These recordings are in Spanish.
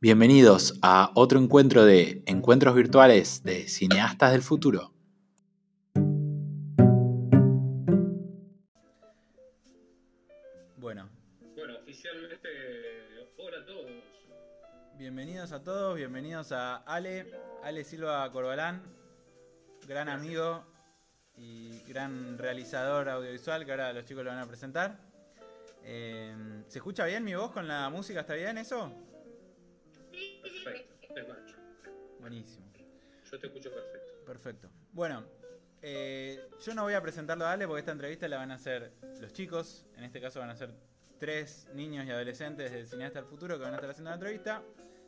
Bienvenidos a otro encuentro de encuentros virtuales de cineastas del futuro. Bueno, Bueno, oficialmente, hola a todos. bienvenidos a todos, bienvenidos a Ale, Ale Silva Corbalán, gran amigo y gran realizador audiovisual que ahora los chicos lo van a presentar. Eh, ¿Se escucha bien mi voz con la música? ¿Está bien eso? Buenísimo. Yo te escucho perfecto. Perfecto. Bueno, eh, yo no voy a presentarlo a Ale porque esta entrevista la van a hacer los chicos. En este caso van a ser tres niños y adolescentes del Cineasta del Futuro que van a estar haciendo la entrevista.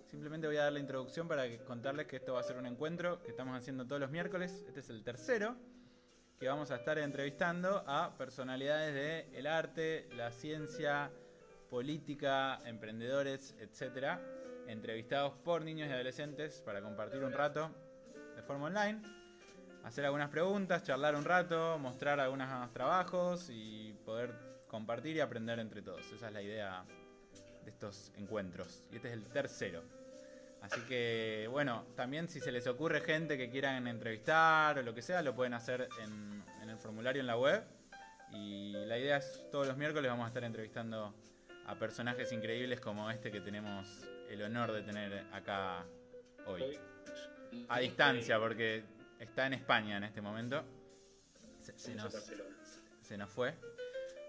Simplemente voy a dar la introducción para que- contarles que esto va a ser un encuentro que estamos haciendo todos los miércoles. Este es el tercero que vamos a estar entrevistando a personalidades del arte, la ciencia, política, emprendedores, etcétera, entrevistados por niños y adolescentes para compartir un rato de forma online, hacer algunas preguntas, charlar un rato, mostrar algunos trabajos y poder compartir y aprender entre todos. Esa es la idea de estos encuentros. Y este es el tercero. Así que, bueno, también si se les ocurre gente que quieran entrevistar o lo que sea, lo pueden hacer en, el formulario en la web. Y la idea es, todos los miércoles vamos a estar entrevistando a personajes increíbles como este que tenemos el honor de tener acá hoy. A distancia, porque está en España en este momento. Se, se nos, Barcelona. se nos fue.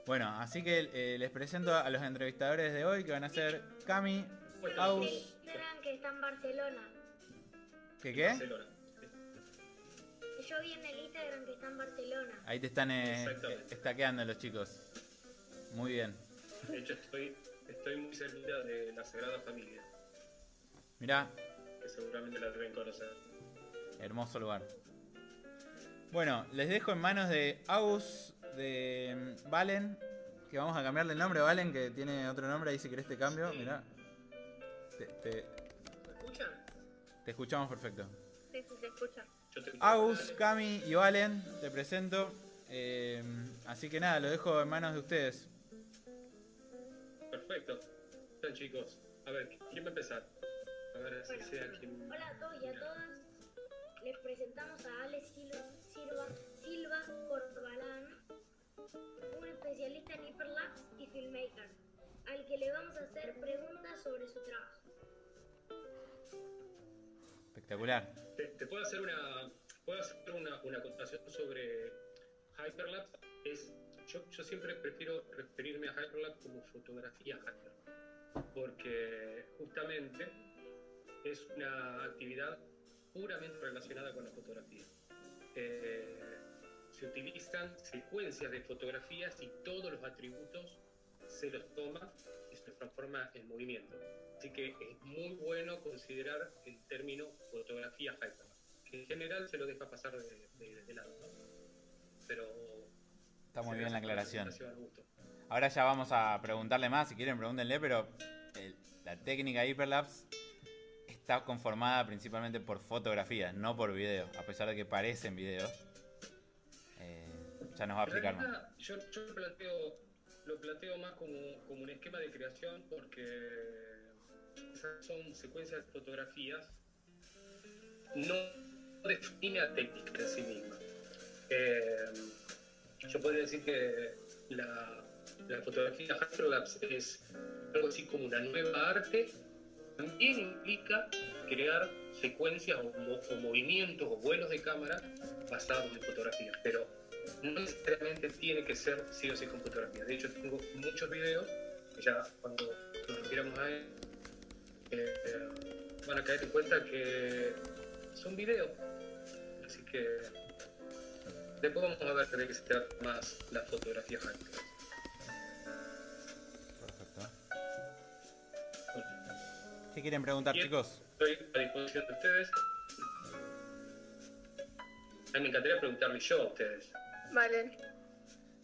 Bueno, así que eh, les presento a los entrevistadores de hoy, que van a ser Cami, Aus. Instagram que está en Barcelona. ¿Qué qué? Barcelona. Yo vi en el Instagram que está en Barcelona. Ahí te están eh, estaqueando los chicos. Muy bien. De hecho, estoy, estoy muy cerquita de la Sagrada Familia, Mirá, que seguramente la deben conocer. hermoso lugar. Bueno, les dejo en manos de Aus, de Valen, que vamos a cambiarle el nombre a Valen, que tiene otro nombre ahí si querés te cambio. Mirá. Te, te- ¿Me escuchan? te escuchamos perfecto. Sí, sí, te Agus, Cami y Valen, te presento. Eh, así que nada, lo dejo en manos de ustedes. Perfecto. Están chicos. A ver, ¿quién va a empezar? Bueno, sea quien. Hola a todos y a todas. Les presentamos a Ale Silva, Silva, Silva Corbalán, un especialista en hiperlapse y filmmaker, al que le vamos a hacer preguntas sobre su trabajo. Espectacular. Te, te puedo hacer una. Puedo hacer una, una acotación sobre Hyperlapse. Es, yo, yo siempre prefiero referirme a Hyperlapse como fotografía Hyper. Porque justamente es una actividad puramente relacionada con la fotografía. Eh, se utilizan secuencias de fotografías y todos los atributos se los toma y se los transforma en movimiento. Así que es muy bueno considerar el término fotografía hyper, que en general se lo deja pasar de, de- de lado, ¿no? Pero Está muy bien la aclaración. Ahora ya vamos a preguntarle más, si quieren pregúntenle, pero el- la técnica Hyperlapse está conformada principalmente por fotografías, no por video, a pesar de que parecen videos. Eh, ya nos va a explicar más. yo, yo lo, planteo, lo planteo más como, como un esquema de creación porque esas son secuencias de fotografías, no define a técnica en sí misma. Eh, yo podría decir que la, la fotografía Hyperlapse es algo así como una nueva arte, también implica crear secuencias o, mo- o movimientos o vuelos de cámara basados en fotografías, pero no necesariamente tiene que ser sí o sí con fotografía. De hecho, tengo muchos videos que ya cuando nos refiramos a él, eh, van a caer en cuenta que son videos. Así que después vamos a ver de qué se trata más la fotografía Hyperlapse. ¿Qué quieren preguntar, Bien. chicos? Estoy a disposición de ustedes. A mí me encantaría preguntarles yo a ustedes. Vale.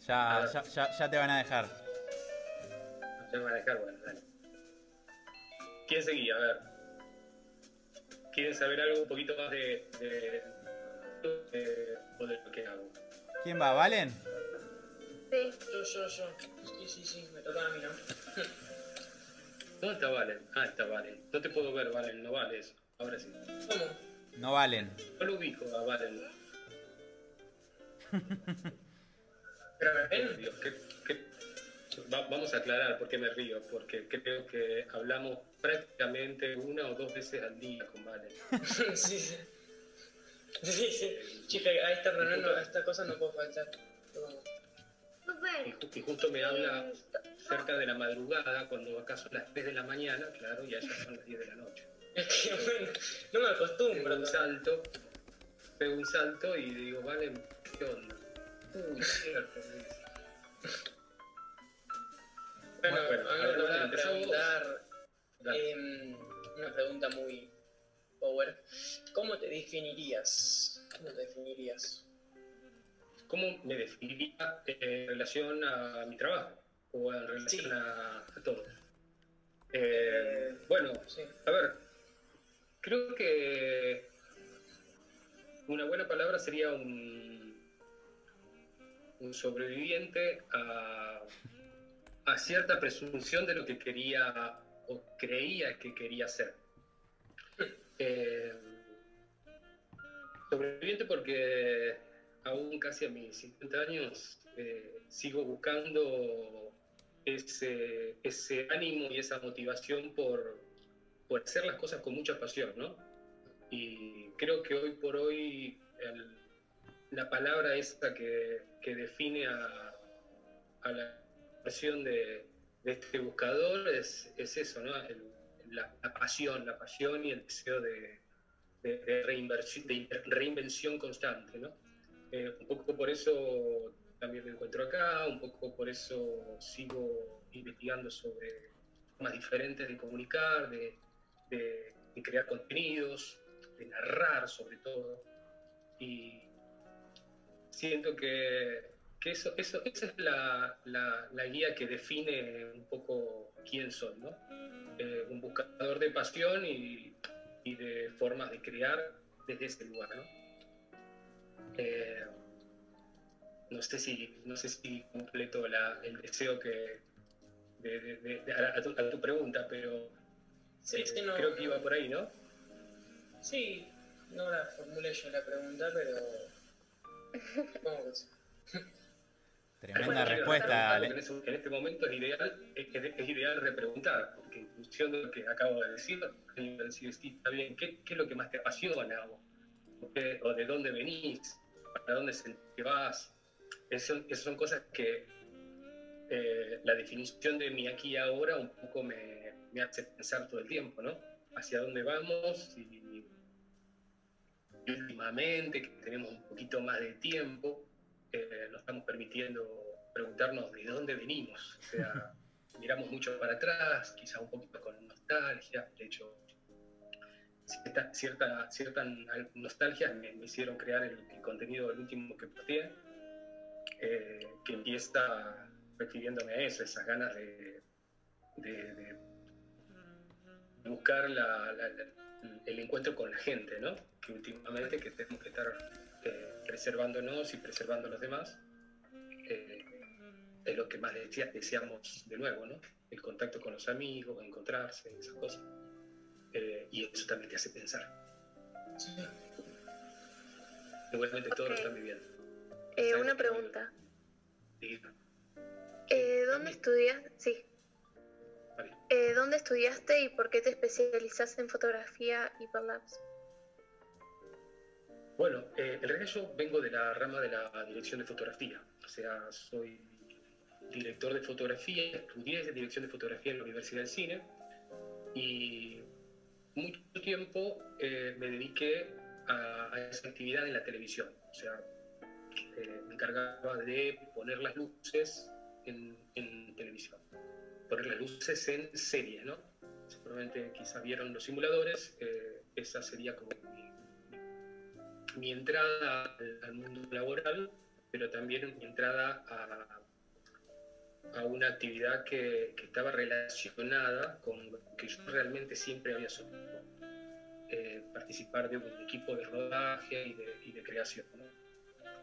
Ya, ya, ya, ya te van a dejar. Ustedes me van a dejar, bueno, dale. ¿Quién seguía? A ver. ¿Quieren saber algo un poquito más de, de, de- o de lo que hago? ¿Quién va? ¿Valen? Sí. Yo, yo, yo. Sí, sí, sí, me toca a mí, ¿no? ¿Dónde está Valen? Ah, está Valen. No te puedo ver, Valen, no vale eso. Ahora sí. ¿Cómo? No valen. No lo ubico a Valen. ¿Pero Va- vamos a aclarar por qué me río, porque creo que hablamos prácticamente una o dos veces al día con Valen. sí, sí. Sí, sí. Chica, a esta reunión, a esta cosa no puedo faltar. Pero vamos. Y justo me habla eh, cerca de la madrugada, cuando acá son las 3 de la mañana, claro, y allá son las 10 de la noche. Es que, bueno, no me Pego acostumbro. un salto, pego un salto y digo, Valen, ¿qué onda? Uy, cierto, me dice. Bueno, Bueno, a a ver, van a preguntar em, una pregunta muy power. ¿Cómo te definirías? ¿Cómo te definirías? ¿Cómo me definiría eh, en relación a mi trabajo o en relación Sí. a, a todo? Eh, bueno, Sí. a ver, creo que una buena palabra sería un, un sobreviviente a, a cierta presunción de lo que quería o creía que quería ser. Eh, sobreviviente porque aún casi a mis 50 años eh, sigo buscando ese, ánimo y esa motivación por, hacer las cosas con mucha pasión, ¿no? Y creo que hoy por hoy la palabra esta que, que define a, la pasión de, de este buscador es, es eso, ¿no? La, pasión, la pasión y el deseo de, de, de reinversión, de reinvención constante, ¿no? Eh, un poco por eso también me encuentro acá, un poco por eso sigo investigando sobre formas diferentes de comunicar, de, crear contenidos, de narrar sobre todo. Y siento que, eso, esa es la guía que define un poco quién soy, ¿no? Eh, un buscador de pasión y, y de formas de crear desde ese lugar, ¿no? Eh, no sé si no sé si completo la- el deseo que de, de- de- de- a, tu, a tu pregunta, pero Sí, eh, sí, no. creo que iba por ahí, ¿no? Sí, no la formulé yo la pregunta, pero. Supongo que sí. Tremenda respuesta, Ale. En, ese- en este momento es ideal, es, es- es ideal repreguntar, porque en función de lo que acabo de decir, decir, sí, está bien, ¿qué, qué es lo que más te apasiona? O, o qué- o de dónde venís? ¿Para dónde vas? Esas son cosas que eh, la definición de mi aquí y ahora un poco me, me hace pensar todo el tiempo, ¿no? Hacia dónde vamos y, y últimamente que tenemos un poquito más de tiempo, eh, nos estamos permitiendo preguntarnos de dónde venimos. O sea, miramos mucho para atrás, quizá un poquito con nostalgia. De hecho, cierta, cierta, cierta nostalgia me, me hicieron crear el, el contenido del último que posteé, eh, que empieza refiriéndome a eso, esas ganas de, de- de buscar la- la- la- el encuentro con la gente, ¿no? Que últimamente que tenemos que estar eh, preservándonos y preservando a los demás, eh, es lo que más desea- deseamos de nuevo, ¿no? El contacto con los amigos, encontrarse, esas cosas. Eh, y eso también te hace pensar. Sí. Seguramente todos lo están viviendo. Eh, ¿Sabes una pregunta. Eh, ¿Dónde estudias? Sí. vale. Eh, ¿Dónde estudiaste y por qué te especializaste en fotografía y Labs? Bueno, eh, en realidad yo vengo de la rama de la dirección de fotografía. O sea, soy director de fotografía, estudié dirección de fotografía en la Universidad del Cine y mucho tiempo eh, me dediqué a, esa actividad en la televisión. O sea, eh, me encargaba de poner las luces en, en televisión, poner las luces en series, ¿no? Seguramente quizás vieron los simuladores, eh, esa sería como mi, entrada al mundo laboral, pero también mi entrada a, a una actividad que, que estaba relacionada con lo que yo realmente siempre había soñado. Eh, participar de un equipo de rodaje y de, creación.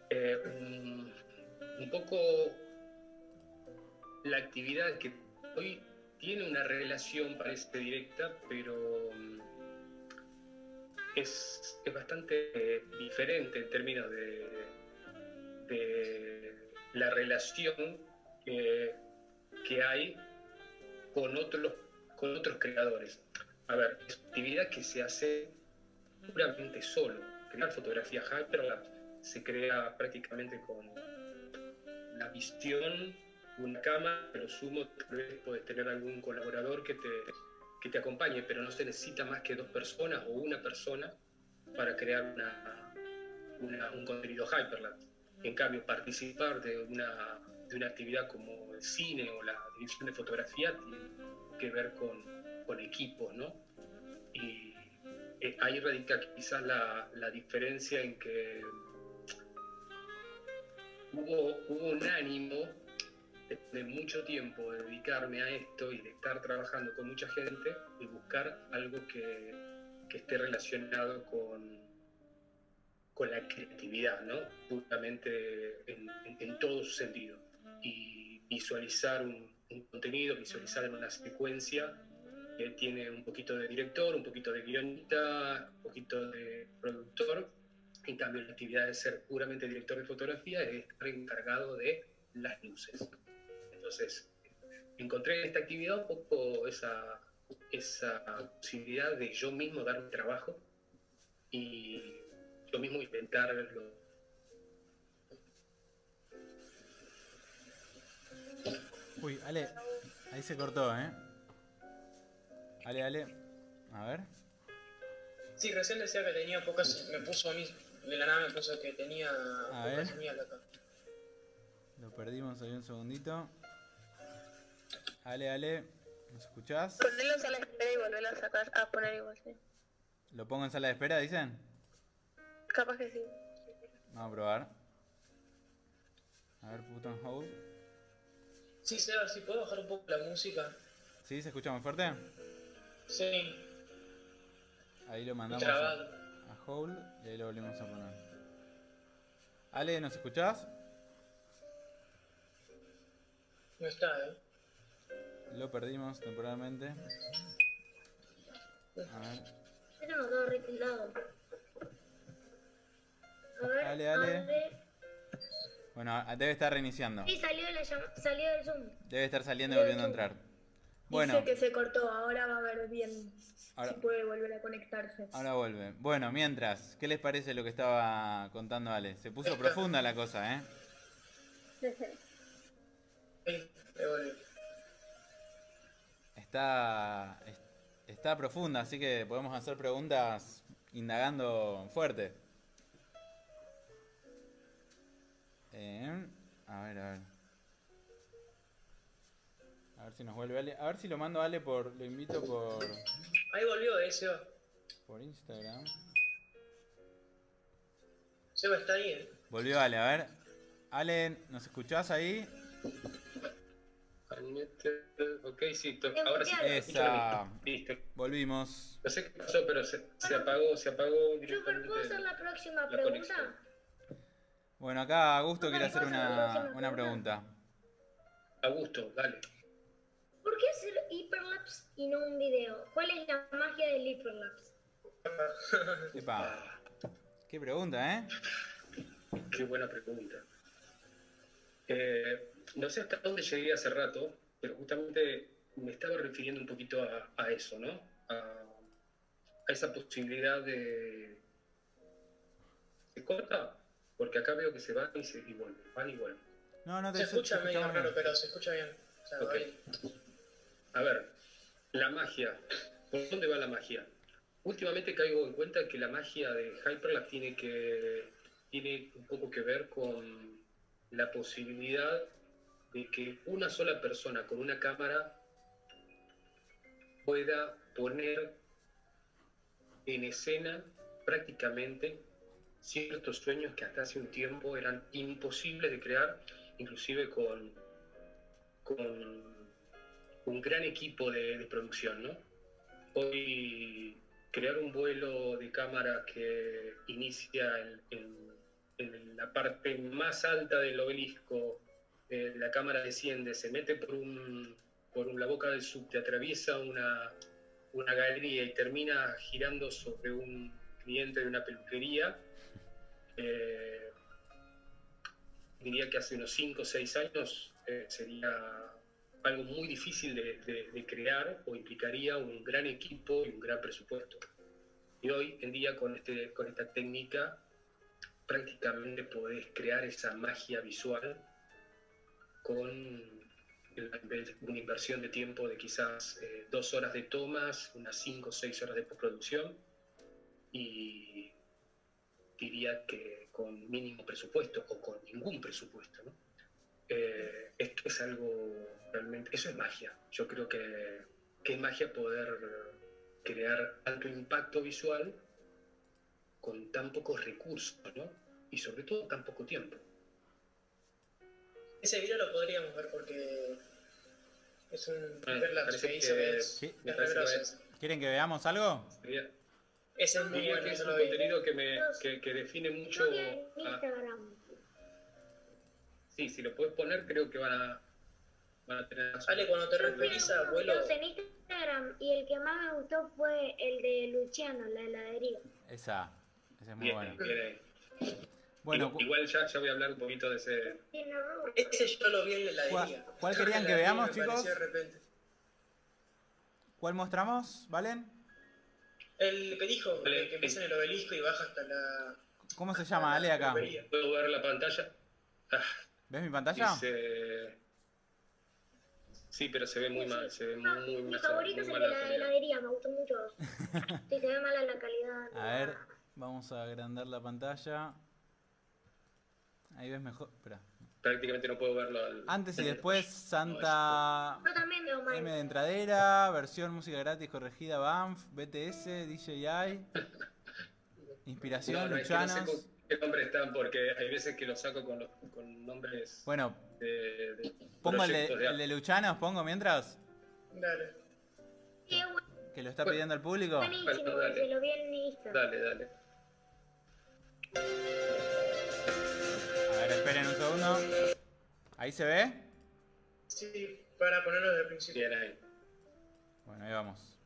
Eh, un, un poco la actividad que hoy tiene una relación, parece directa, pero mm, es, es bastante eh, diferente en términos de, de la relación que, hay con otros, con otros creadores. A ver, es una actividad que se hace puramente solo. Crear fotografía Hyperlapse se crea prácticamente con la visión, una cámara, pero sumo, tal vez puedes tener algún colaborador que te, que te acompañe, pero no se necesita más que dos personas o una persona para crear una, una- un contenido Hyperlapse. En cambio, participar de una, de una actividad como el cine o la división de fotografía tiene que ver con, con equipos, ¿no? Y eh, ahí radica quizás la, la diferencia en que hubo, hubo un ánimo de, de mucho tiempo de dedicarme a esto y de estar trabajando con mucha gente y buscar algo que, que esté relacionado con, con la creatividad, ¿no? Puramente en, en- en todo su sentido. Visualizar un, un contenido, visualizar en una secuencia que tiene un poquito de director, un poquito de guionista, un poquito de productor. En cambio, la actividad de ser puramente director de fotografía es estar encargado de las luces. Entonces, encontré en esta actividad un poco esa, esa posibilidad de yo mismo darme trabajo y yo mismo intentarlo. Uy, Ale, ahí se cortó, ¿eh? Ale, Ale. A ver. Sí, recién decía que tenía pocas. Me puso a mí. De la nada me puso que tenía A pocas ver. acá. Lo perdimos ahí un segundito. Ale, Ale, ¿nos escuchás? Ponelo en sala de espera y volverlo a sacar, a poner igual, sí. ¿Lo pongo en sala de espera, dicen? Capaz que sí. Vamos a probar. A ver, put on hold. Sí, Seba, si puedo bajar un poco la música. ¿Sí? ¿Se escucha muy fuerte? Sí, Ahí lo mandamos a, trabado. a hold y ahí lo volvemos a poner. Ale, ¿nos escuchás? No está, eh. Lo perdimos temporalmente. A ver. Pero retildado. A ver, Ale, Ale. abre. Bueno, a- debe estar reiniciando. Sí, salió, la salió del Zoom. Debe estar saliendo y volviendo a entrar. Bueno, Dice que se cortó, ahora va a ver bien Ahora- si puede volver a conectarse. ahora vuelve. Bueno, mientras, ¿qué les parece lo que estaba contando Ale? Se puso profunda la cosa, ¿eh? Sí. Está, es- está profunda, así que podemos hacer preguntas indagando fuerte. Eh, a ver, a ver. A ver si nos vuelve Ale. A ver si lo mando a Ale por. Lo invito por. Ahí volvió, eh, Seba. por Instagram. Seba está ahí, eh. Volvió Ale, a ver. Ale, ¿nos escuchás ahí? Ok, sí, ahora sí. Esa. Listo. Volvimos. No sé qué pasó, pero se, se apagó, se apagó Super. ¿puedo hacer la próxima la pregunta? conexión. Bueno, acá Augusto quiere hacer ¿puedo hacer la una, una pregunta? pregunta. A gusto, dale. ¿Por qué hacer hiperlapse y no un video? ¿Cuál es la magia del hiperlapse? Epa. Qué pregunta, ¿eh? Qué buena pregunta. Eh, no sé hasta dónde llegué hace rato, pero justamente me estaba refiriendo un poquito a, a eso, ¿no? A, a esa posibilidad de... ¿Se corta? Porque acá veo que se van y, se, y vuelven, van y vuelven. No, no te Se escucha medio raro, bien. pero se escucha bien. O sea. A ver, la magia. ¿Por dónde va la magia? Últimamente caigo en cuenta que la magia de Hyperlapse tiene que tiene un poco que ver con la posibilidad de que una sola persona con una cámara pueda poner en escena prácticamente ciertos sueños que hasta hace un tiempo eran imposibles de crear, inclusive con, con un gran equipo de, de producción, ¿no? Hoy crear un vuelo de cámara que inicia en, en- en la parte más alta del obelisco, eh, la cámara desciende, se mete por un, por la boca del subte atraviesa una, una galería y termina girando sobre un cliente de una peluquería, eh, diría que hace unos 5 o 6 años eh, sería algo muy difícil de, de- de crear o implicaría un gran equipo y un gran presupuesto. Y hoy en día con, este, con esta técnica prácticamente podés crear esa magia visual con una inversión de tiempo de quizás eh, dos horas de tomas, unas cinco o seis horas de postproducción y diría que con mínimo presupuesto o con ningún presupuesto. ¿no? Eh, esto es algo realmente, eso es magia. Yo creo que, que es magia poder crear tanto impacto visual con tan pocos recursos, ¿no? Y sobre todo tan poco tiempo. Ese video lo podríamos ver porque es un que hizo que- que es, Sí. es. ¿Quieren que veamos algo? Diría, Ese es muy diría que es un contenido que, me, que, que define mucho... A- sí, si lo puedes poner creo que van a, van a tener... Ale, cuando te referís a videos en Instagram y el que más me gustó fue el de Luciano, la heladería. Esa. Ese es muy Bien, bueno. bien. Bueno, Igual- Igual ya, ya voy a hablar un poquito de ese... Ese yo lo vi en la heladería. ¿Cuál- cuál querían que veamos, chicos? de repente. ¿cuál mostramos, Valen? El que dijo, Dale, que, que empieza en el obelisco y baja hasta la... ¿Cómo se llama, Ale, acá? ¿Puedo ver la pantalla? Ah, ¿Ves mi pantalla? dice... Sí, pero se ve muy mal, se ve muy, muy, Mi mal, favorito muy es el de la heladería, me gustó mucho. Sí, se ve mala la calidad. A ver, vamos a agrandar la pantalla. Ahí ves mejor. Espera. Prácticamente no puedo verlo al... Antes y después, Santa Yo también veo mal. M de entradera, versión música gratis corregida, BAMF, BTS, DJI, Inspiración, No, no, es que no sé Luchanos. con qué nombre están porque hay veces que lo saco con, los, con nombres Bueno, de, de pongo el de, de el de Luchanos, pongo mientras, Dale. Que lo está Bueno. pidiendo el público. buenísimo, Bueno, dale. se lo vi en Instagram. Dale, dale. ¿Ahí se ve? Sí, para ponerlo desde el principio. Bien ahí. Bueno, ahí vamos.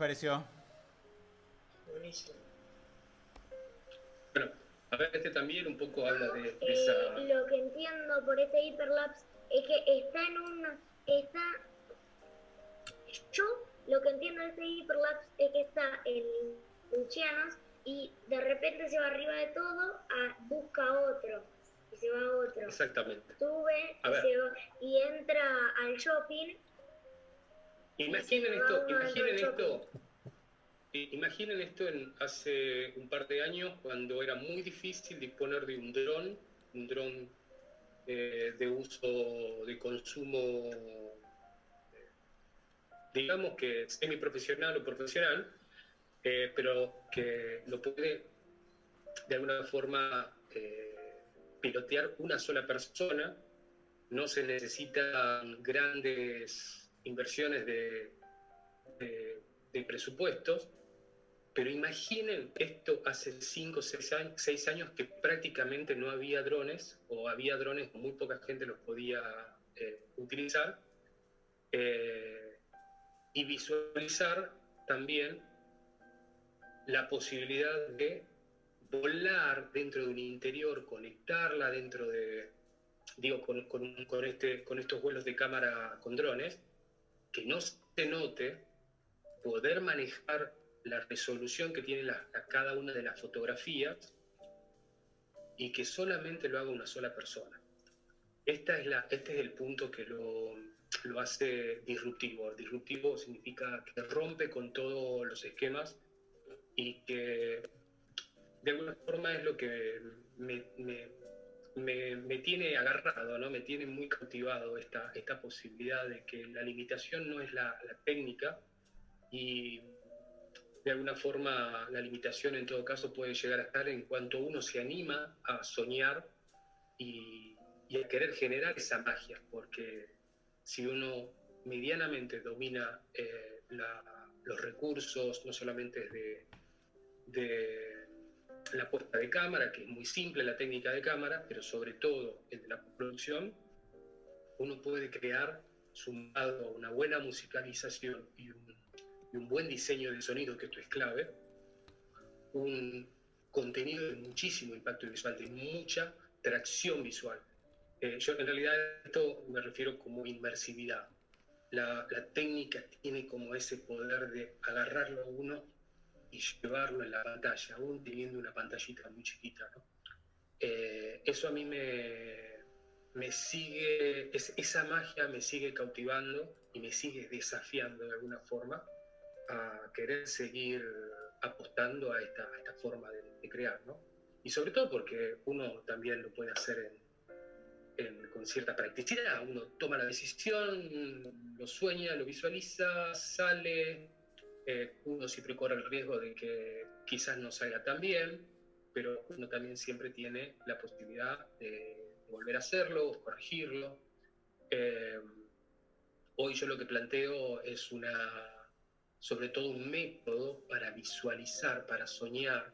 Pareció? Buenísimo. Bueno, a ver, este también un poco habla de, de Eh, esa... lo que entiendo por este hiperlapse es que está en un está yo lo que entiendo de este hiperlapse es que está en Lucianos y de repente se va arriba de todo a busca otro y se va a otro Exactamente. sube y, se va- y entra al shopping Imaginen esto, imaginen esto. Imaginen esto en hace un par de años cuando era muy difícil disponer de un dron, un dron eh, de uso de consumo, eh, digamos que semiprofesional o profesional, eh, pero que lo puede de alguna forma eh, pilotear una sola persona. No se necesitan grandes inversiones de, de- presupuestos, pero imaginen esto hace 5 o 6 años, que prácticamente no había drones o había drones, muy poca gente los podía eh, utilizar, eh, y visualizar también la posibilidad de volar dentro de un interior, conectarla dentro de, digo, con- con este, con estos vuelos de cámara con drones, que no se note, poder manejar la resolución que tiene la- la- cada una de las fotografías y que solamente lo haga una sola persona. Esta es la, este es el punto que lo, hace disruptivo. Disruptivo significa que rompe con todos los esquemas y que de alguna forma es lo que me, me, tiene agarrado, ¿no? me tiene muy cautivado esta, esta posibilidad de que la limitación no es la, técnica y de alguna forma la limitación en todo caso puede llegar a estar en cuanto uno se anima a soñar y, a querer generar esa magia, porque si uno medianamente domina eh, los recursos, no solamente de la puesta de cámara, que es muy simple la técnica de cámara, pero sobre todo el de la producción, uno puede crear, sumado a una buena musicalización y un, y un buen diseño de sonido, que esto es clave, un contenido de muchísimo impacto visual, de mucha tracción visual. Eh, yo en realidad esto me refiero como inmersividad. La, la técnica tiene como ese poder de agarrarlo a uno y llevarlo en la pantalla, aún teniendo una pantallita muy chiquita. ¿no? Eh, eso a mí me, me sigue, es- esa magia me sigue cautivando y me sigue desafiando de alguna forma a querer seguir apostando a esta, a esta forma de, de crear, ¿no? Y sobre todo porque uno también lo puede hacer en, en- con cierta practicidad, uno toma la decisión, lo sueña, lo visualiza, sale, eh, uno siempre corre el riesgo de que quizás no salga tan bien, pero uno también siempre tiene la posibilidad de volver a hacerlo, o corregirlo. Eh, hoy yo lo que planteo es una, sobre todo un método para visualizar, para soñar.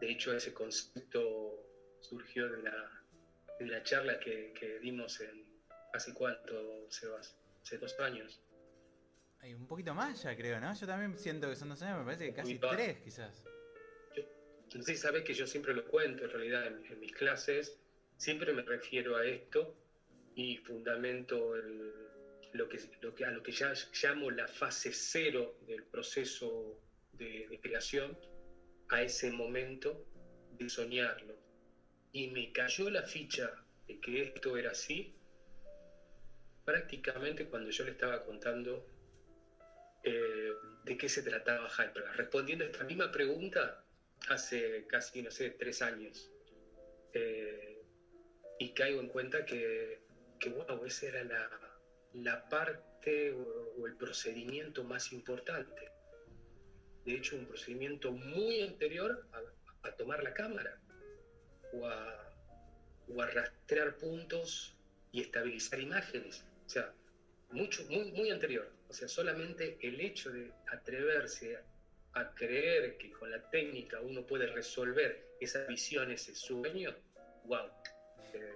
De hecho, ese concepto surgió de la, de la charla que, que dimos en, ¿hace cuánto, Sebas? Hace dos años. Hay un poquito más ya, creo, ¿no? Yo también siento que son dos años, me parece que casi tres, quizás. Sé si sabes que yo siempre lo cuento en realidad en, en mis clases, siempre me refiero a esto y fundamento el- lo, que, lo que, a lo que ya llamo la fase cero del proceso de, de creación, a ese momento de soñarlo. Y me cayó la ficha de que esto era así prácticamente cuando yo le estaba contando eh, de qué se trataba Hypergas. Respondiendo a esta misma pregunta hace casi, no sé, tres años. Eh, y caigo en cuenta que, que wow, esa era la, la parte o, el procedimiento más importante. De hecho, un procedimiento muy anterior a, tomar la cámara o a, o rastrear puntos y estabilizar imágenes. O sea, mucho, muy, muy anterior. O sea, solamente el hecho de atreverse a creer que con la técnica uno puede resolver esa visión, ese sueño, wow. Eh,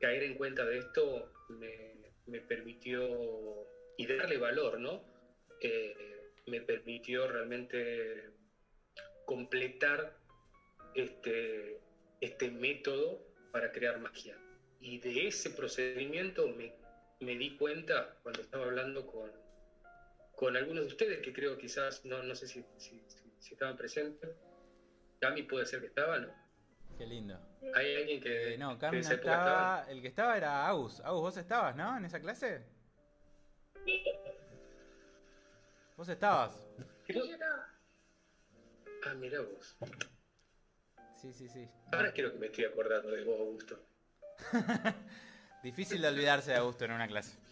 caer en cuenta de esto me, me permitió, y darle valor, ¿no? Eh, me permitió realmente completar este, este método para crear magia. Y de ese procedimiento me, me di cuenta cuando estaba hablando con, con algunos de ustedes que creo quizás, no, no sé si, si, si- si estaban presentes. Cami puede ser que estaba, ¿no? Qué lindo. Hay alguien que... Eh, no, Cami no estaba. El que estaba era Agus. Agus, vos estabas, ¿no? En esa clase. Sí, Vos estabas. Ah, mira vos. Sí, sí, sí. Ahora quiero que me estoy acordando de vos, Augusto. Difícil de olvidarse de Augusto en una clase.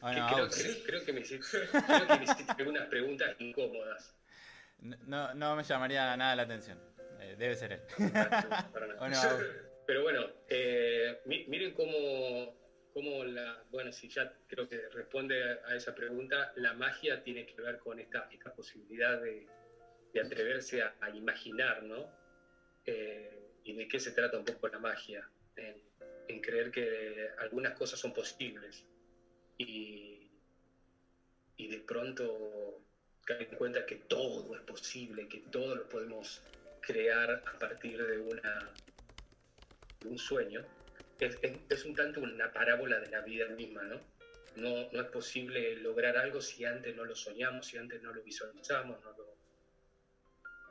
Bueno, creo, que, creo que me hiciste, creo que me hiciste algunas preguntas incómodas. No, no me llamaría nada la atención. Eh, debe ser él. Pero bueno, eh, mi- miren cómo, cómo la, bueno, si ya creo que responde a, a esa pregunta, la magia tiene que ver con esta, esta posibilidad de, de atreverse a, a imaginar, ¿no? Eh, y de qué se trata un poco la magia, en, en creer que algunas cosas son posibles y, y de pronto caer en cuenta que todo es posible, que todo lo podemos crear a partir de una de un sueño, es, es- un tanto una parábola de la vida misma, ¿no? ¿no? No es posible lograr algo si antes no lo soñamos, si antes no lo visualizamos, no, lo-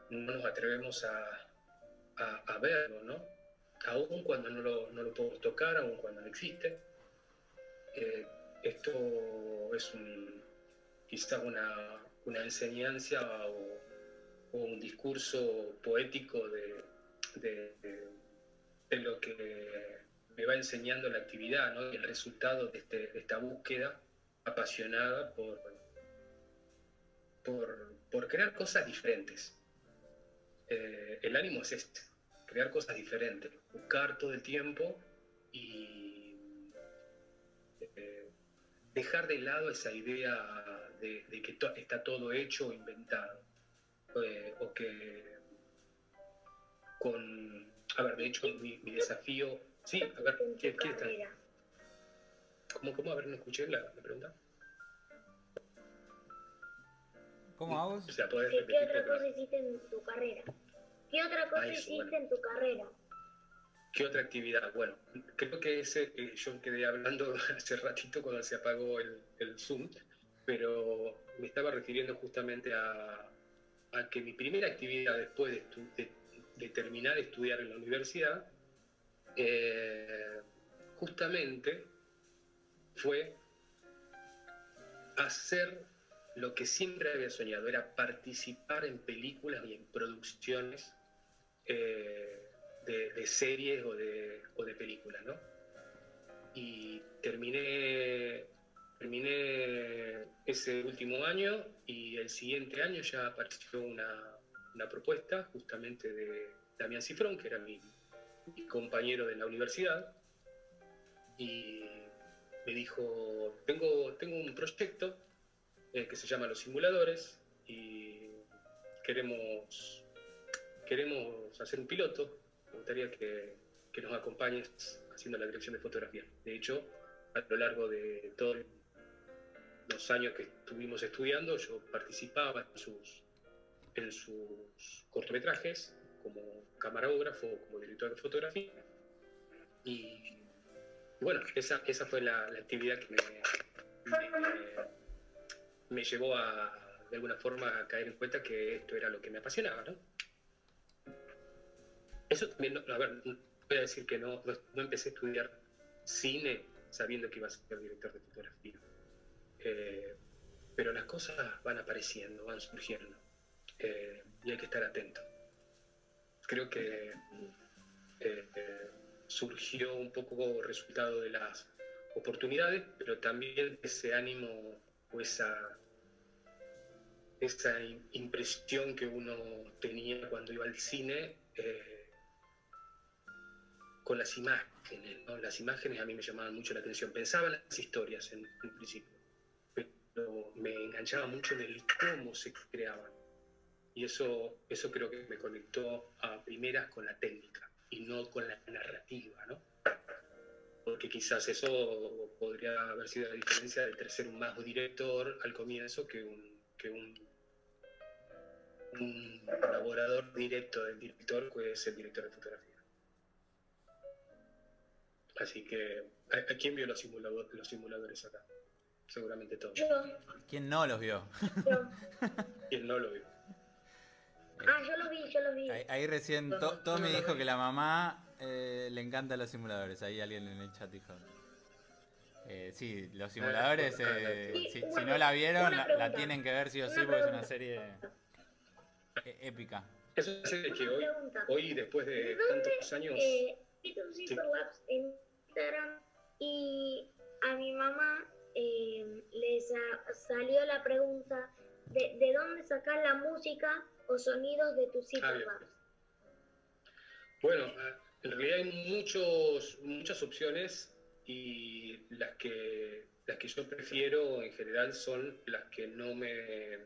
no nos atrevemos a, a, a verlo, ¿no? Aún cuando no lo, no podemos tocar, aún cuando no existe. Eh, esto es un, quizás una, una enseñanza o, un discurso poético de, de, de lo que me va enseñando la actividad, ¿no? el resultado de, este- de esta búsqueda apasionada por, por, por crear cosas diferentes. Eh, el ánimo es este, crear cosas diferentes, buscar todo el tiempo y eh, dejar de lado esa idea de, de que to- está todo hecho o inventado. Eh, o que con... A ver, de hecho, mi, mi desafío... Sí, a ver, ¿qué, qué está? ¿Cómo, cómo? A ver, no escuché la, la pregunta. ¿Cómo hago? O sea, podés ¿Qué, otra cosa hiciste en tu carrera? ¿Qué otra cosa eso, hiciste bueno. en tu carrera? ¿Qué otra actividad? Bueno, creo que ese, yo quedé hablando hace ratito cuando se apagó el, el Zoom, pero me estaba refiriendo justamente a, a que mi primera actividad después de, estu- de- de terminar de estudiar en la universidad, eh, justamente fue hacer lo que siempre había soñado, era participar en películas y en producciones eh, de, de series o de, o de películas, ¿no? Y terminé, terminé ese último año y el siguiente año ya apareció una, una propuesta justamente de Damián Cifrón, que era mi, mi compañero de la universidad, y me dijo, tengo, tengo un proyecto eh, que se llama Los Simuladores y queremos, queremos hacer un piloto. Me gustaría que, que nos acompañes haciendo la dirección de fotografía. De hecho, a lo largo de todos los años que estuvimos estudiando, yo participaba en sus, en sus cortometrajes como camarógrafo, como director de fotografía. Y bueno, esa, esa fue la, la actividad que me, me- me llevó a, de alguna forma, a caer en cuenta que esto era lo que me apasionaba, ¿no? Eso también, a ver, voy a decir que no, no, empecé a estudiar cine sabiendo que iba a ser director de fotografía. Eh, pero las cosas van apareciendo, van surgiendo. eh, y hay que estar atento. Creo que eh, surgió un poco resultado de las oportunidades, pero también ese ánimo o esa, esa im- impresión que uno tenía cuando iba al cine con las imágenes. ¿no? Las imágenes a mí me llamaban mucho la atención. Pensaba en las historias en, en principio, pero me enganchaba mucho en el cómo se creaban. Y eso, eso creo que me conectó a primeras con la técnica y no con la narrativa, ¿no? Porque quizás eso podría haber sido la diferencia entre ser un más director al comienzo que un, que un, un colaborador directo del director, que es el director de fotografía. Así que, ¿a, a quién vio los, simulado- los simuladores acá? Seguramente todos. Yo, ¿Quién no los vio? yo. ¿Quién no lo vio? Ah, yo lo vi, yo lo vi. Ahí, ahí recién No, to- no, Tommy no, no, dijo no. que la mamá eh, le encantan los simuladores. Ahí alguien en el chat dijo. Eh, sí, los simuladores, bueno, eh, Sí, si, si no la vieron, una la, la tienen que ver sí o Una sí porque es una serie eh, épica. Eso hace que Una hoy, hoy después de ¿De dónde, tantos años, Eh, en Instagram y a mi mamá eh, le sa- salió la pregunta de, de dónde sacar la música o sonidos de tus Ah, bien. Superlabs. bueno, ah, en realidad hay muchos, muchas opciones y las que, las que yo prefiero en general son las que no me,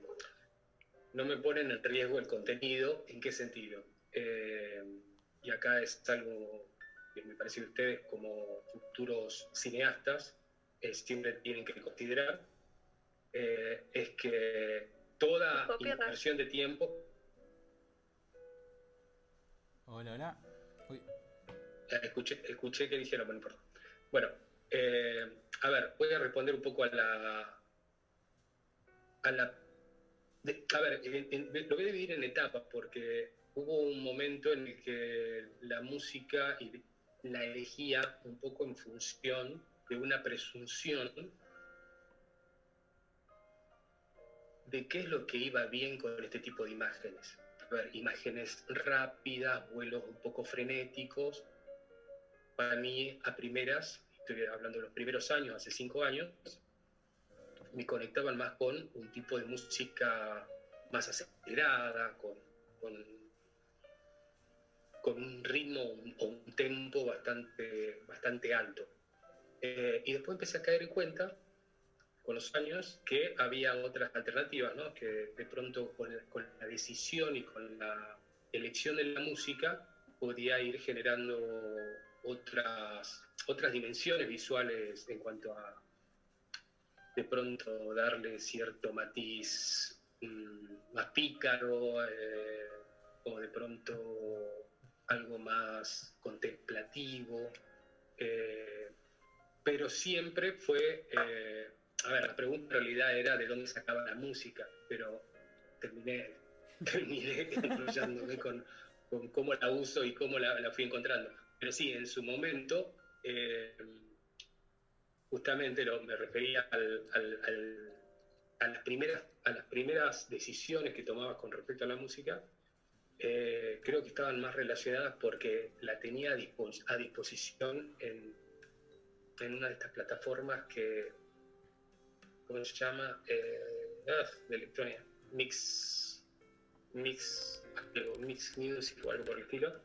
no me ponen en riesgo el contenido. ¿En qué sentido? Eh, y acá es algo que me parece que ustedes como futuros cineastas eh, siempre tienen que considerar, eh, es que toda inversión de tiempo Hola, hola. Uy, Eh, Escuché, escuché que dijeron, bueno, perdón. Bueno, eh, a ver, voy a responder un poco a la. A la. de- a ver, en- en- lo voy a dividir en etapas porque hubo un momento en el que la música y la elegía un poco en función de una presunción de qué es lo que iba bien con este tipo de imágenes. ver, imágenes rápidas, vuelos un poco frenéticos. Para mí, a primeras, estoy hablando de los primeros años, hace cinco años, me conectaban más con un tipo de música más acelerada, con, con un ritmo o un tempo bastante, bastante alto. Eh, y después empecé a caer en cuenta con los años que había otras alternativas, ¿no? que de pronto con, con, la decisión y con la elección de la música podía ir generando otras, otras dimensiones visuales en cuanto a de pronto darle cierto matiz mmm, más pícaro eh, o de pronto algo más contemplativo, eh, pero siempre fue... Eh, a ver, la pregunta en realidad era de dónde sacaba la música, pero terminé, terminé enrollándome con, cómo la uso y cómo la, fui encontrando. Pero sí, en su momento, eh, justamente lo, me refería a, las primeras, a las primeras decisiones que tomabas con respecto a la música. Eh, creo que estaban más relacionadas porque la tenía a, dispos a disposición en, en una de estas plataformas que ¿cómo se llama? Eh, de electrónica, Mix, Mix, algo, Mix Music o algo por el estilo,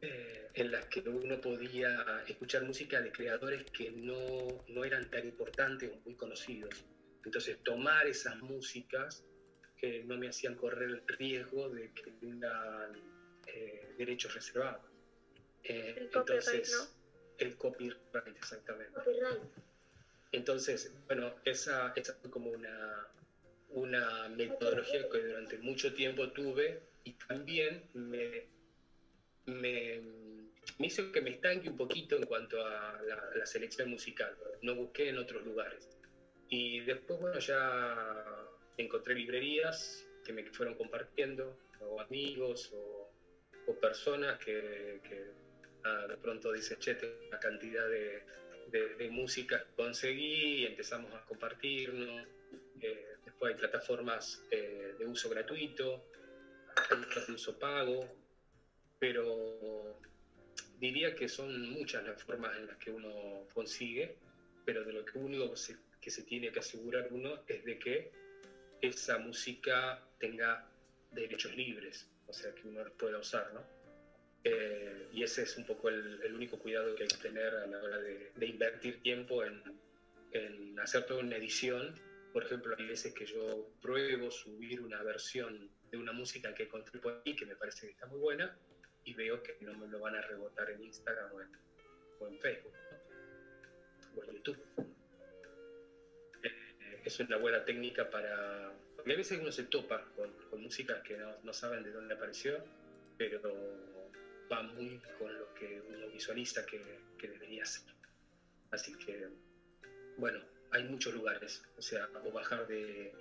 eh, en las que uno podía escuchar música de creadores que no, no eran tan importantes o muy conocidos. Entonces, tomar esas músicas que no me hacían correr el riesgo de que tengan eh, derechos reservados. el entonces, ¿no? el copyright, exactamente. Copyright. Entonces, bueno, esa, esa fue como una, una metodología que durante mucho tiempo tuve y también me, me, me hizo que me estanque un poquito en cuanto a la, la, selección musical. No busqué en otros lugares. Y después, bueno, ya encontré librerías que me fueron compartiendo, o amigos, o, o personas que, que ah, de pronto dicen, che, tengo una cantidad de de, de, música que conseguí y empezamos a compartirnos. Eh, después hay plataformas eh, de uso gratuito, de uso pago, pero diría que son muchas las formas en las que uno consigue, pero de lo que único que se, que se tiene que asegurar uno es de que esa música tenga derechos libres, o sea, que uno pueda usar, ¿no? Eh, y ese es un poco el, el, único cuidado que hay que tener a la hora de, de invertir tiempo en, en, hacer toda una edición. Por ejemplo, hay veces que yo pruebo subir una versión de una música que encontré por ahí que me parece que está muy buena y veo que no me lo van a rebotar en Instagram o en, o en Facebook ¿no? o en YouTube. Es una buena técnica para... Porque a veces uno se topa con, con músicas que no, no saben de dónde apareció, pero va muy con lo que uno visualiza que, que, debería ser. Así que, bueno, hay muchos lugares, o sea, o bajar de,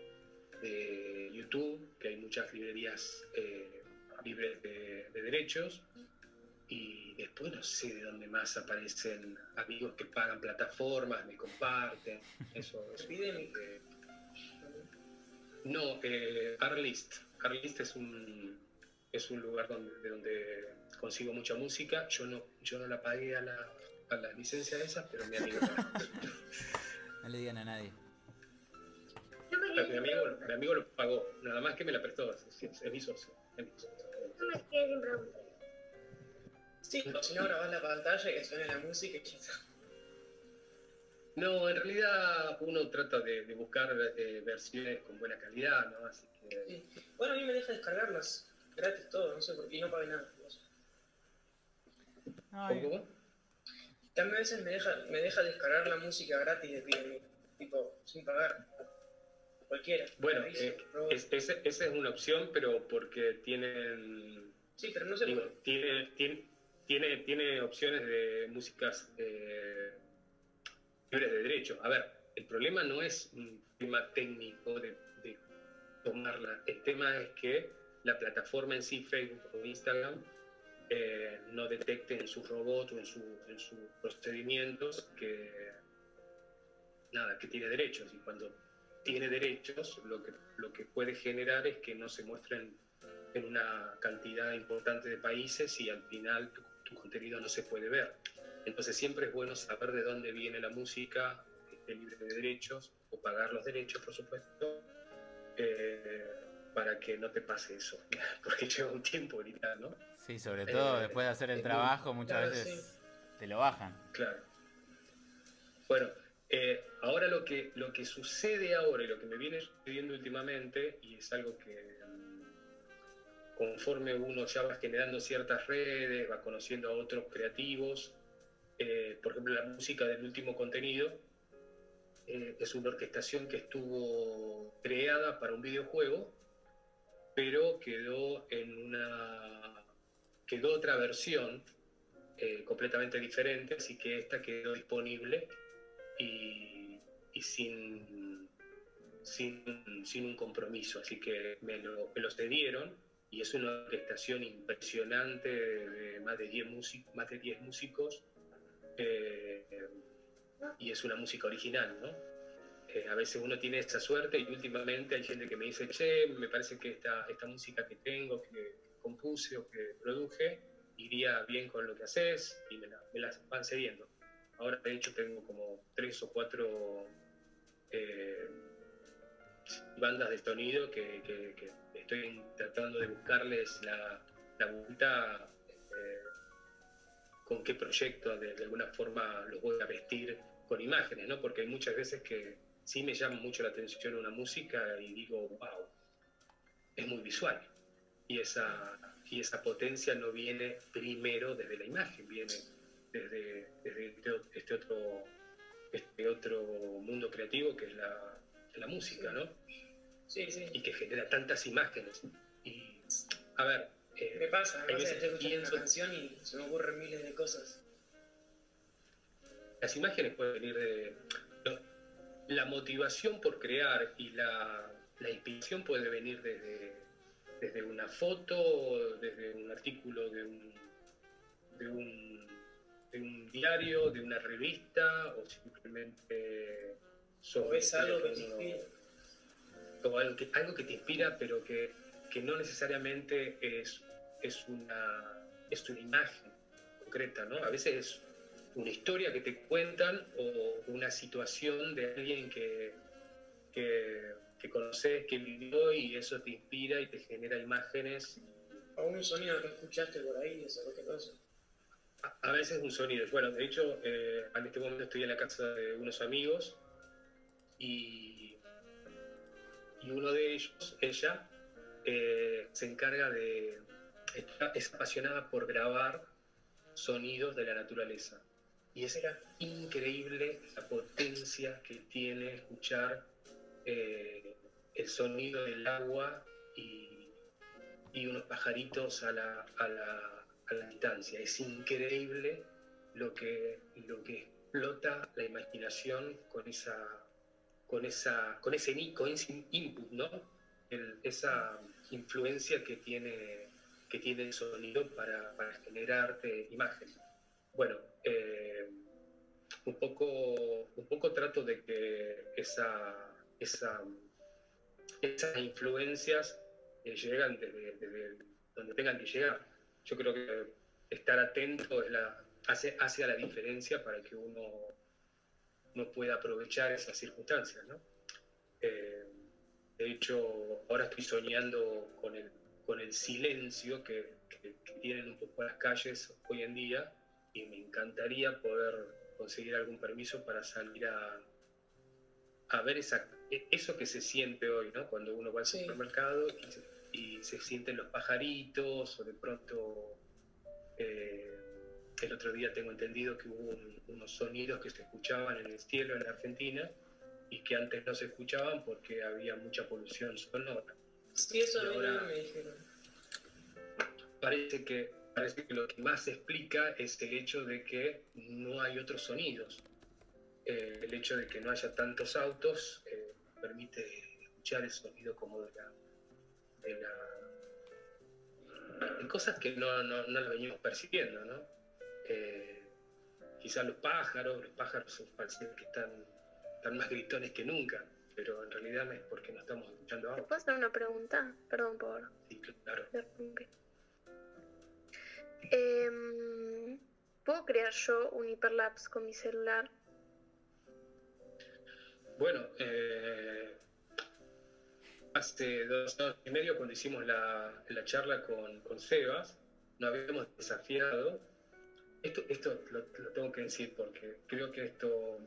de YouTube, que hay muchas librerías eh, libres de, de, derechos, y después no sé de dónde más aparecen amigos que pagan plataformas, me comparten, eso. eso eh, no, eh, Arlist. Arlist es un, es un lugar donde, de donde consigo mucha música. Yo no, yo no la pagué a la, a la licencia de esas, pero mi amigo. no le digan a nadie. Mi amigo, mi amigo lo pagó, nada más que me la prestó, es, es, es mi socio. Es mi socio. Sí, si no grabás la pantalla y que suene la música y ya está. No, en realidad uno trata de, de buscar eh, versiones con buena calidad, ¿no? Así que... Sí. Bueno, a mí me deja descargarlas gratis todo, no sé por qué, y no pagué nada. ¿Cómo? También a veces me deja, me deja descargar la música gratis de PNB, tipo, sin pagar. Cualquiera. Bueno, eh, es, esa, es una opción, pero porque tienen... Sí, pero no sé digo, tiene, tiene, tiene, tiene opciones de músicas eh, libres de derecho. A ver, el problema no es un tema técnico de, tomarla, el tema es que la plataforma en sí, Facebook o Instagram, eh, no detecte en su robot o en, su, en sus procedimientos que nada, que tiene derechos. Y cuando tiene derechos, lo que, lo que puede generar es que no se muestren en una cantidad importante de países y al final tu, contenido no se puede ver. Entonces siempre es bueno saber de dónde viene la música, que esté libre de derechos, o pagar los derechos, por supuesto, eh, para que no te pase eso, porque lleva un tiempo ahorita, ¿no? Sí, sobre todo Eh, después de hacer el trabajo, muchas claro, veces te lo bajan. Claro. Bueno, eh, ahora lo que, lo que sucede ahora y lo que me viene sucediendo últimamente, y es algo que conforme uno ya va generando ciertas redes, va conociendo a otros creativos, eh, por ejemplo, la música del último contenido eh, es una orquestación que estuvo creada para un videojuego, pero quedó en una quedó otra versión eh, completamente diferente, así que esta quedó disponible y, sin, sin, sin un compromiso, así que me lo, me lo cedieron y es una orquestación impresionante de, más, de 10 músicos, más de 10 músicos eh, y es una música original, ¿no? Eh, a veces uno tiene esta suerte y últimamente hay gente que me dice, che, me parece que esta, esta música que tengo, que compuse o que produje, iría bien con lo que haces y me, la, me las van cediendo. Ahora de hecho tengo como tres o cuatro eh, bandas de sonido que, que, que, estoy tratando de buscarles la, la vuelta eh, con qué proyecto de, de, alguna forma los voy a vestir con imágenes, ¿no? Porque hay muchas veces que sí me llama mucho la atención una música y digo, wow, es muy visual. Y esa, y esa potencia no viene primero desde la imagen, viene desde, desde este, este, otro, este otro mundo creativo que es la, la música, ¿no? Sí, sí. Y que genera tantas imágenes. Y, a ver, eh, me pasa, a veces veces estoy escuchando pienso- una canción y se me ocurren miles de cosas. las imágenes pueden venir de... no, la motivación por crear y la, la inspiración puede venir desde, desde una foto, desde un artículo de un, de un, de un diario, de una revista o simplemente O ves algo que te uno- inspira. o algo que, algo que te inspira, pero que, que no necesariamente es, es, una, es una imagen concreta, ¿no? A veces es una historia que te cuentan o una situación de alguien que, que, que conoces, que vivió y eso te inspira y te genera imágenes. O un sonido que escuchaste por ahí, esa cualquier cosa. A, a veces un sonido. Bueno, de hecho, eh, en este momento estoy en la casa de unos amigos y, y uno de ellos, ella, eh, se encarga de, es apasionada por grabar sonidos de la naturaleza. Y es increíble la potencia que tiene escuchar eh, el sonido del agua y, y unos pajaritos a la, a, la, a la distancia. Es increíble lo que, lo que explota la imaginación con esa con esa con ese, input, ¿no? Esa influencia que tiene que tiene el sonido para, para generarte imágenes. Bueno, eh, un poco un poco trato de que esa, esa esas influencias eh, llegan desde, donde tengan que llegar. Yo creo que estar atento es hace, hace la diferencia para que uno, no pueda aprovechar esas circunstancias. ¿no? Eh, de hecho, ahora estoy soñando con el, con el silencio que, que- que tienen un poco las calles hoy en día y me encantaría poder conseguir algún permiso para salir a, a ver esa, e- eso que se siente hoy, ¿no? Cuando uno va al Sí. supermercado y se, y se sienten los pajaritos o de pronto eh, el otro día tengo entendido que hubo un- unos sonidos que se escuchaban en el cielo en Argentina y que antes no se escuchaban porque había mucha polución sonora. Sí, eso a mí ahora- me dijeron. Parece que, parece que lo que más explica es el hecho de que no hay otros sonidos. Eh, el hecho de que no haya tantos autos eh, permite escuchar el sonido como de la... De, la, de cosas que no, no, no las venimos percibiendo, ¿no? Eh, quizás los pájaros, los pájaros parece que están, están más gritones que nunca. pero en realidad no es porque no estamos escuchando ¿Te audio. puedo hacer una pregunta? Perdón por Sí, claro. Em, ¿Puedo crear yo un hiperlapse con mi celular? Bueno, eh, hace dos años y medio cuando hicimos la, la charla con, con Sebas, nos habíamos desafiado. Esto, esto lo, lo tengo que decir porque creo que esto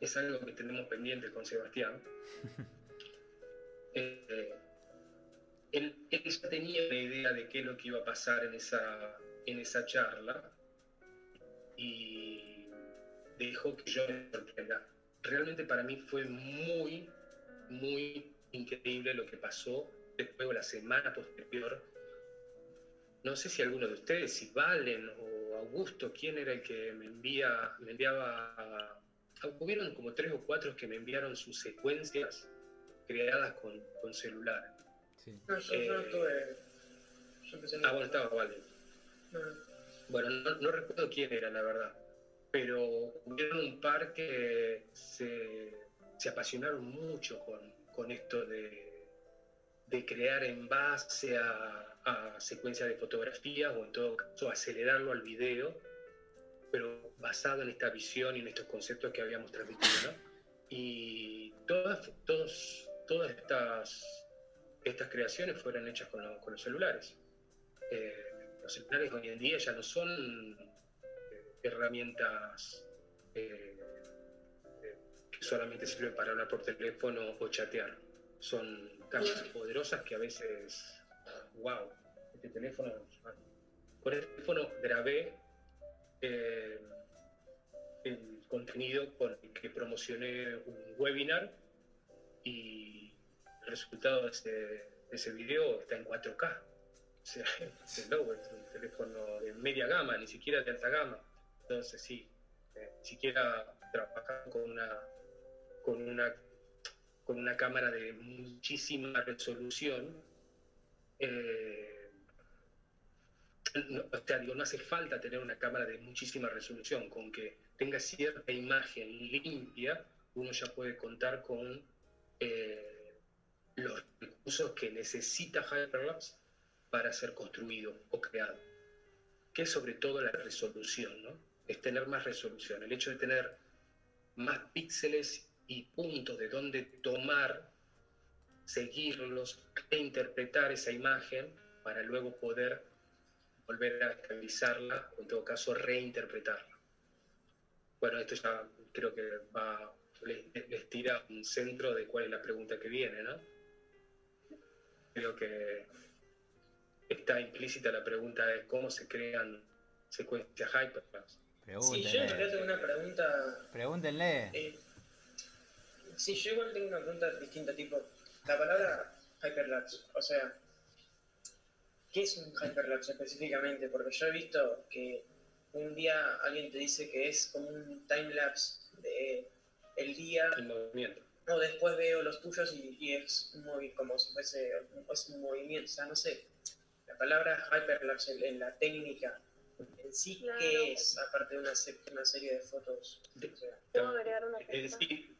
es algo que tenemos pendiente con Sebastián. Eh, él, él ya tenía una idea de qué es lo que iba a pasar en esa, en esa charla y dejó que yo me sorprenda. Realmente para mí fue muy, muy increíble lo que pasó después de la semana posterior. No sé si alguno de ustedes, si Valen o Augusto, quién era el que me envía, me enviaba. Hubieron como tres o cuatro que me enviaron sus secuencias creadas con, con celular. Sí. No, yo, yo no Eh, tuve. Yo Ah, bueno, estaba Valen. No, no. Bueno, no, no recuerdo quién era, la verdad. Pero hubieron un par que se, se apasionaron mucho con, con esto de, de crear en base a, a secuencias de fotografías o en todo caso acelerarlo al video, pero basado en esta visión y en estos conceptos que habíamos transmitido. ¿no? Y todas, todos, todas estas, estas creaciones fueron hechas con, lo- con los celulares. Eh, los celulares hoy en día ya no son eh, herramientas eh, eh, que solamente sirven para hablar por teléfono o chatear. Son cámaras poderosas que a veces, wow, este teléfono, con este teléfono grabé eh, el contenido con el que promocioné un webinar y el resultado de ese, de ese video está en 4K. O sea, es loco, es un teléfono de media gama, ni siquiera de alta gama. Entonces, sí, eh, ni siquiera trabajar con una, con una, con una cámara de muchísima resolución. Eh, no, o sea, digo, no hace falta tener una cámara de muchísima resolución, con que tenga cierta imagen limpia, uno ya puede contar con eh, los recursos que necesita Hyperlapse para ser construido o creado, que es sobre todo la resolución, ¿no? Es tener más resolución, el hecho de tener más píxeles y puntos de donde tomar, seguirlos, e interpretar esa imagen para luego poder volver a estabilizarla o en todo caso reinterpretarla. Bueno, esto ya creo que va, les, les tira un centro de cuál es la pregunta que viene, ¿no? Creo que está implícita la pregunta de cómo se crean secuencias hyperlapse. Sí, yo en realidad tengo una pregunta. Pregúntenle. Eh, sí, yo igual tengo una pregunta distinta, tipo, la palabra hyperlapse, o sea, ¿qué es un hyperlapse específicamente? Porque yo he visto que un día alguien te dice que es como un timelapse de el día, El movimiento. o después veo los tuyos y, y es un movi- como si fuese es un movimiento, o sea, no sé, la palabra hyperlapse en, en la técnica en sí, Claro. ¿qué es? Aparte de una, una serie de fotos. O sea, ¿Puedo agregar una Es decir,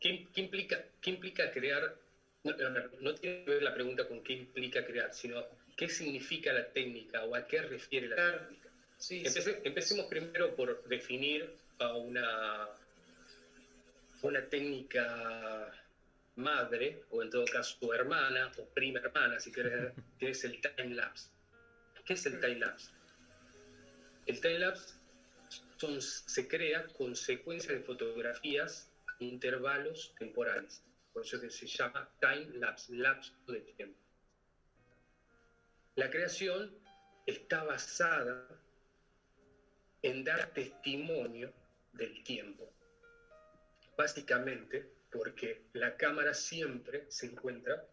¿qué, qué implica, qué implica crear? No, no, no tiene que ver la pregunta con qué implica crear, sino qué significa la técnica o a qué refiere la técnica. sí, sí. Empece- empecemos primero por definir a una, una técnica madre, o en todo caso hermana, o prima hermana, si querés, que es el time lapse. ¿Qué es el time lapse? El time lapse son- se crea con secuencias de fotografías a intervalos temporales. Por eso que se llama time lapse, lapso de tiempo. La creación está basada en dar testimonio del tiempo. Básicamente porque la cámara siempre se encuentra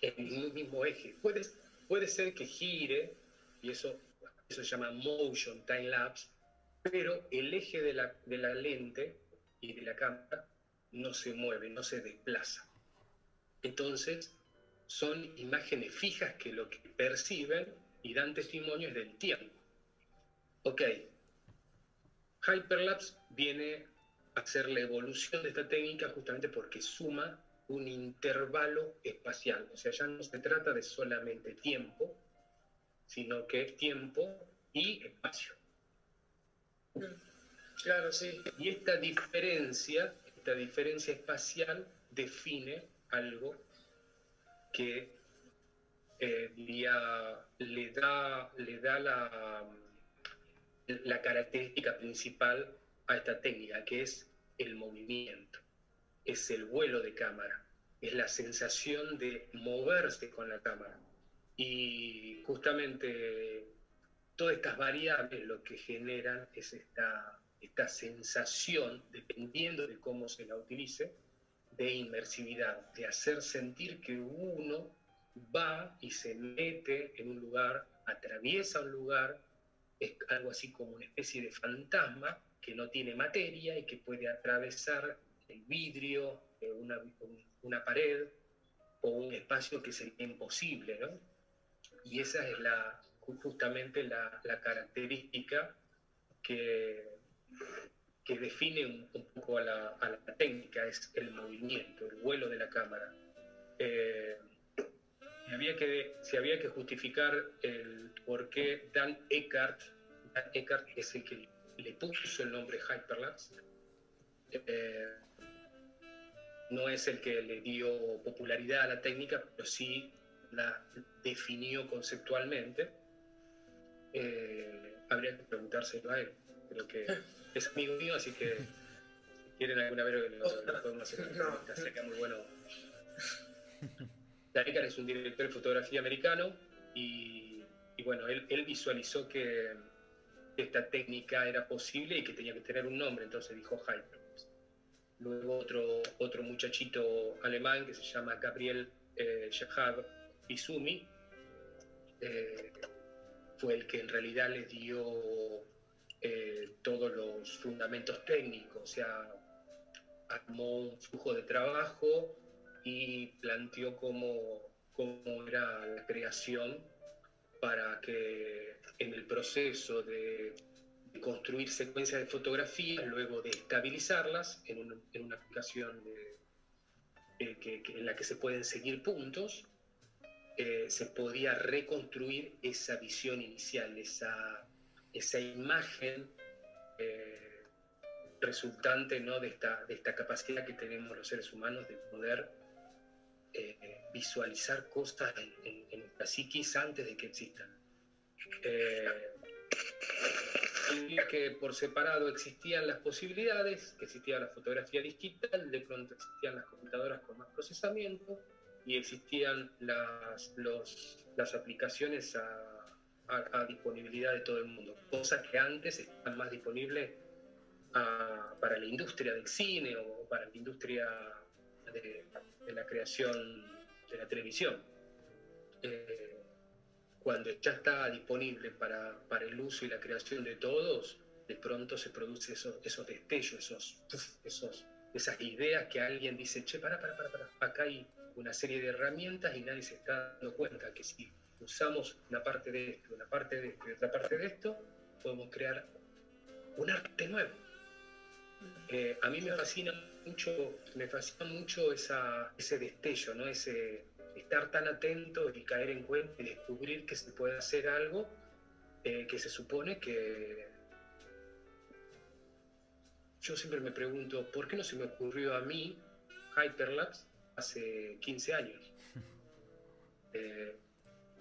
en un mismo eje. Puede, puede ser que gire, y eso, eso se llama motion time lapse, pero el eje de la, de la lente y de la cámara no se mueve, no se desplaza. Entonces, son imágenes fijas que lo que perciben y dan testimonio es del tiempo. Ok, Hyperlapse viene hacer la evolución de esta técnica justamente porque suma un intervalo espacial. O sea, ya no se trata de solamente tiempo, sino que es tiempo y espacio. Claro, sí. Y esta diferencia, esta diferencia espacial define algo que eh, le da, le da la, la característica principal a esta técnica, que es el movimiento, es el vuelo de cámara, es la sensación de moverse con la cámara. Y justamente todas estas variables lo que generan es esta, esta sensación, dependiendo de cómo se la utilice, de inmersividad, de hacer sentir que uno va y se mete en un lugar, atraviesa un lugar, es algo así como una especie de fantasma que no tiene materia y que puede atravesar el vidrio, eh, una, una pared o un espacio que sería imposible, ¿no? Y esa es la, justamente la, la característica que, que define un, un poco a la, a la, técnica, es el movimiento, el vuelo de la cámara. Eh, había que, se había que justificar el por qué Dan Eckhart, Dan es el que le puso el nombre Hyperlapse, eh, no es el que le dio popularidad a la técnica, pero sí la definió conceptualmente. Eh, habría que preguntárselo a él. Creo que es amigo mío, así que si quieren alguna vez lo, lo podemos hacer. No. Sería muy bueno. Daneker es un director de fotografía americano y, y bueno, él, él, visualizó que esta técnica era posible y que tenía que tener un nombre, entonces dijo Hyperlapse. Luego otro, otro muchachito alemán que se llama Gabriel eh, Shahab Izumi eh, fue el que en realidad les dio eh, todos los fundamentos técnicos, o sea, armó un flujo de trabajo y planteó cómo, cómo era la creación para que en el proceso de, construir secuencias de fotografías, luego de estabilizarlas en, un, en una aplicación de, eh, que, que, en la que se pueden seguir puntos, eh, se podía reconstruir esa visión inicial, esa, esa imagen eh, resultante ¿no? de, esta, de esta capacidad que tenemos los seres humanos de poder eh, visualizar cosas en, en, en, psiquis antes de que existan. Eh, que por separado existían las posibilidades, que existía la fotografía digital, de pronto existían las computadoras con más procesamiento y existían las, los, las aplicaciones a, a, disponibilidad de todo el mundo, cosas que antes estaban más disponibles para la industria del cine o para la industria de, la creación de la televisión. Eh, cuando ya está disponible para, para, el uso y la creación de todos, de pronto se produce esos, esos destellos, esos, esos, esas ideas que alguien dice, che, para, para, para, para, acá hay una serie de herramientas y nadie se está dando cuenta que si usamos una parte de esto, una parte de esto y otra parte de esto, podemos crear un arte nuevo. Eh, a mí me fascina mucho, me fascina mucho esa, ese destello, ¿no? Ese estar tan atento y caer en cuenta y descubrir que se puede hacer algo eh, que se supone que yo siempre me pregunto, ¿por qué no se me ocurrió a mí Hyperlapse hace 15 años? Eh,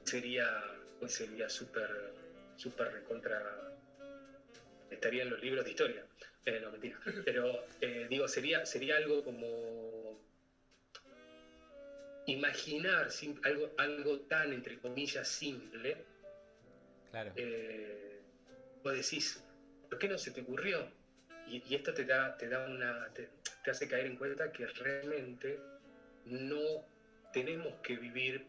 sería pues sería súper súper recontra estaría en los libros de historia. Eh, no mentira. Pero eh, digo sería sería algo como imaginar algo algo tan entre comillas simple. Claro. Eh, vos decís ¿por qué no se te ocurrió? y, y esto te da te da una te, te hace caer en cuenta que realmente no tenemos que vivir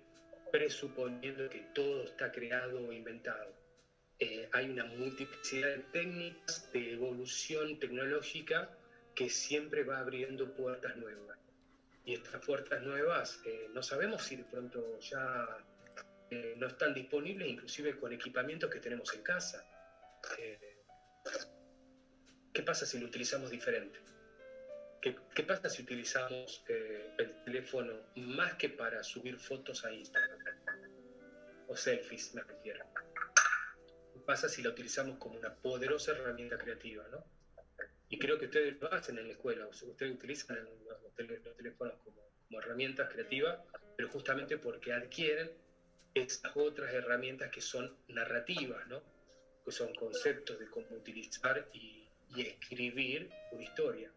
presuponiendo que todo está creado o inventado. Eh, hay una multiplicidad de técnicas de evolución tecnológica que siempre va abriendo puertas nuevas. Y estas puertas nuevas eh, no sabemos si de pronto ya eh, no están disponibles, inclusive con equipamientos que tenemos en casa. ¿Qué pasa si lo utilizamos diferente? ¿Qué, qué pasa si utilizamos eh, el teléfono más que para subir fotos a Instagram? O selfies, me refiero. ¿Qué pasa si la utilizamos como una poderosa herramienta creativa, ¿no? Y creo que ustedes lo hacen en la escuela, ustedes utilizan los, teléfonos como, como herramientas creativas, pero justamente porque adquieren estas otras herramientas que son narrativas, ¿no? Que son conceptos de cómo utilizar y, y escribir una historia,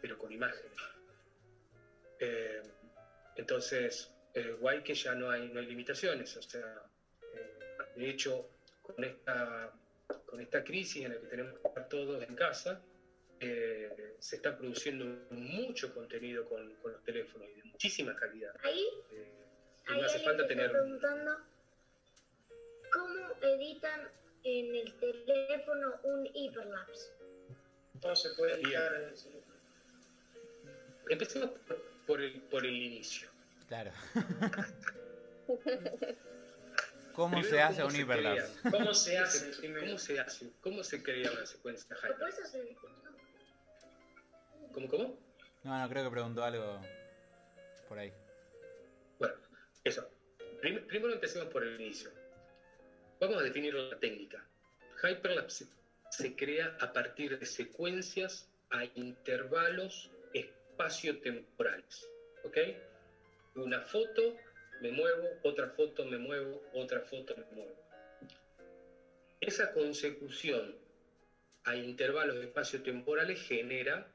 pero con imágenes. Eh, entonces, eh, guay que ya no hay, no hay limitaciones, o sea, eh, de hecho, con esta, con esta crisis en la que tenemos que estar todos en casa, eh, se está produciendo mucho contenido con, con los teléfonos y de muchísima calidad. Ahí, Eh, y ahí no hace falta me está tener... preguntando cómo editan en el teléfono un hiperlapse. Todo se puede editar en el teléfono. Empecemos por, por el, por el inicio. Claro. ¿Cómo Primero, se hace ¿cómo un se hiperlapse? ¿Cómo se hace? ¿Cómo se hace? ¿Cómo se crea una secuencia ¿Lo hyper? puedes hacer? ¿Cómo, cómo? No, no, creo que preguntó algo por ahí. Bueno, eso. Prim- primero empecemos por el inicio. Vamos a definir la técnica. Hyperlapse se crea a partir de secuencias a intervalos espaciotemporales. ¿Ok? Una foto, me muevo, otra foto, me muevo, otra foto, me muevo. Esa consecución a intervalos espaciotemporales genera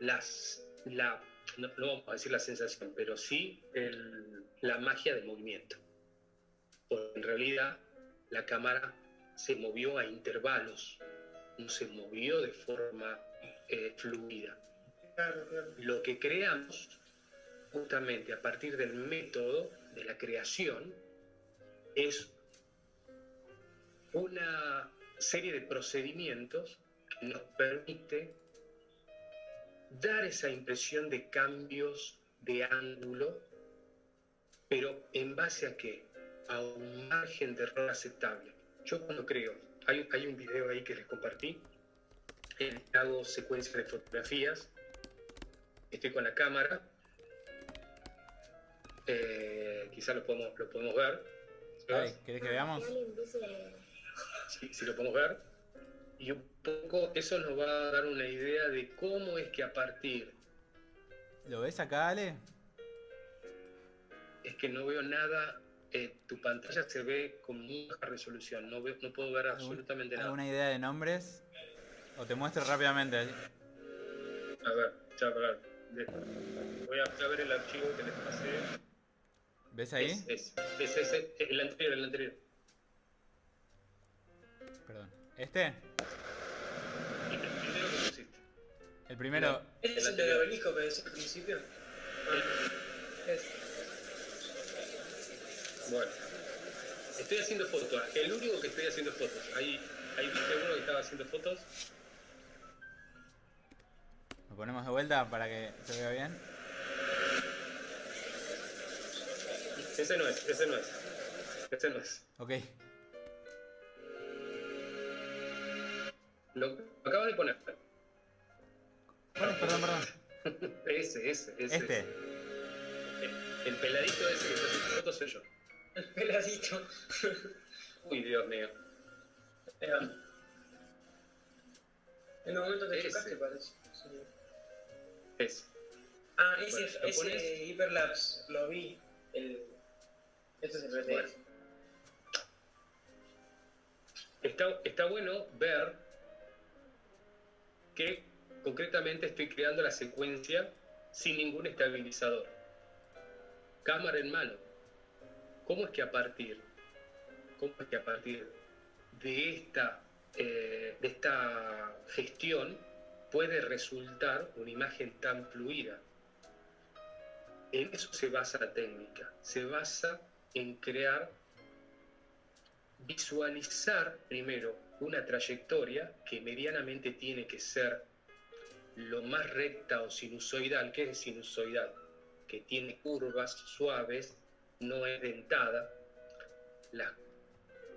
las, la, no, no vamos a decir la sensación, pero sí la magia del movimiento. Porque en realidad la cámara se movió a intervalos, no se movió de forma eh, fluida. Lo que creamos, justamente a partir del método de la creación, es una serie de procedimientos que nos permite dar esa impresión de cambios de ángulo, pero en base a qué? A un margen de error aceptable. Yo cuando creo, hay, hay un video ahí que les compartí, que hago secuencias de fotografías, estoy con la cámara, eh, quizás lo podemos, lo podemos ver, ¿Querés que veamos? Si lo podemos ver, y un poco eso nos va a dar una idea de cómo es que a partir ¿Lo ves acá, Ale? es que no veo nada, eh, tu pantalla se ve con muy baja resolución, no, veo, no puedo ver absolutamente nada. ¿Alguna idea de nombres? O te muestro rápidamente. A ver, ya, para ver. Voy a, ver el archivo que les pasé. ¿Ves ahí? Es, es, es ese, el anterior, el anterior. Perdón. ¿Este? El primero que pusiste. El primero. ¿Este es el del obelisco que decía al principio? Es. Bueno, estoy haciendo fotos. El único que estoy haciendo fotos. Ahí, ahí viste uno que estaba haciendo fotos. Lo ponemos de vuelta para que se vea bien. Ese no es, ese no es. Ese no es. Ok. Lo acabas de poner. ¿Cuál es? Perdón, perdón. Ese, ese, ese. Este. El, el peladito ese que está haciendo fotos soy yo. El peladito. Uy, Dios mío. Va. En un momento te Ese. chocaste, parece. Sí. Ese. Ah, ese, Bueno, ¿lo ese pones? hiperlapse, lo vi. El... Este es el RTS. Bueno. Está, está bueno ver que concretamente estoy creando la secuencia sin ningún estabilizador. Cámara en mano. ¿Cómo es que a partir, cómo es que a partir de esta, eh, de esta gestión puede resultar una imagen tan fluida? En eso se basa la técnica. Se basa en crear visualizar primero una trayectoria que medianamente tiene que ser lo más recta o sinusoidal. ¿Qué es sinusoidal? Que tiene curvas suaves, no es dentada. Las,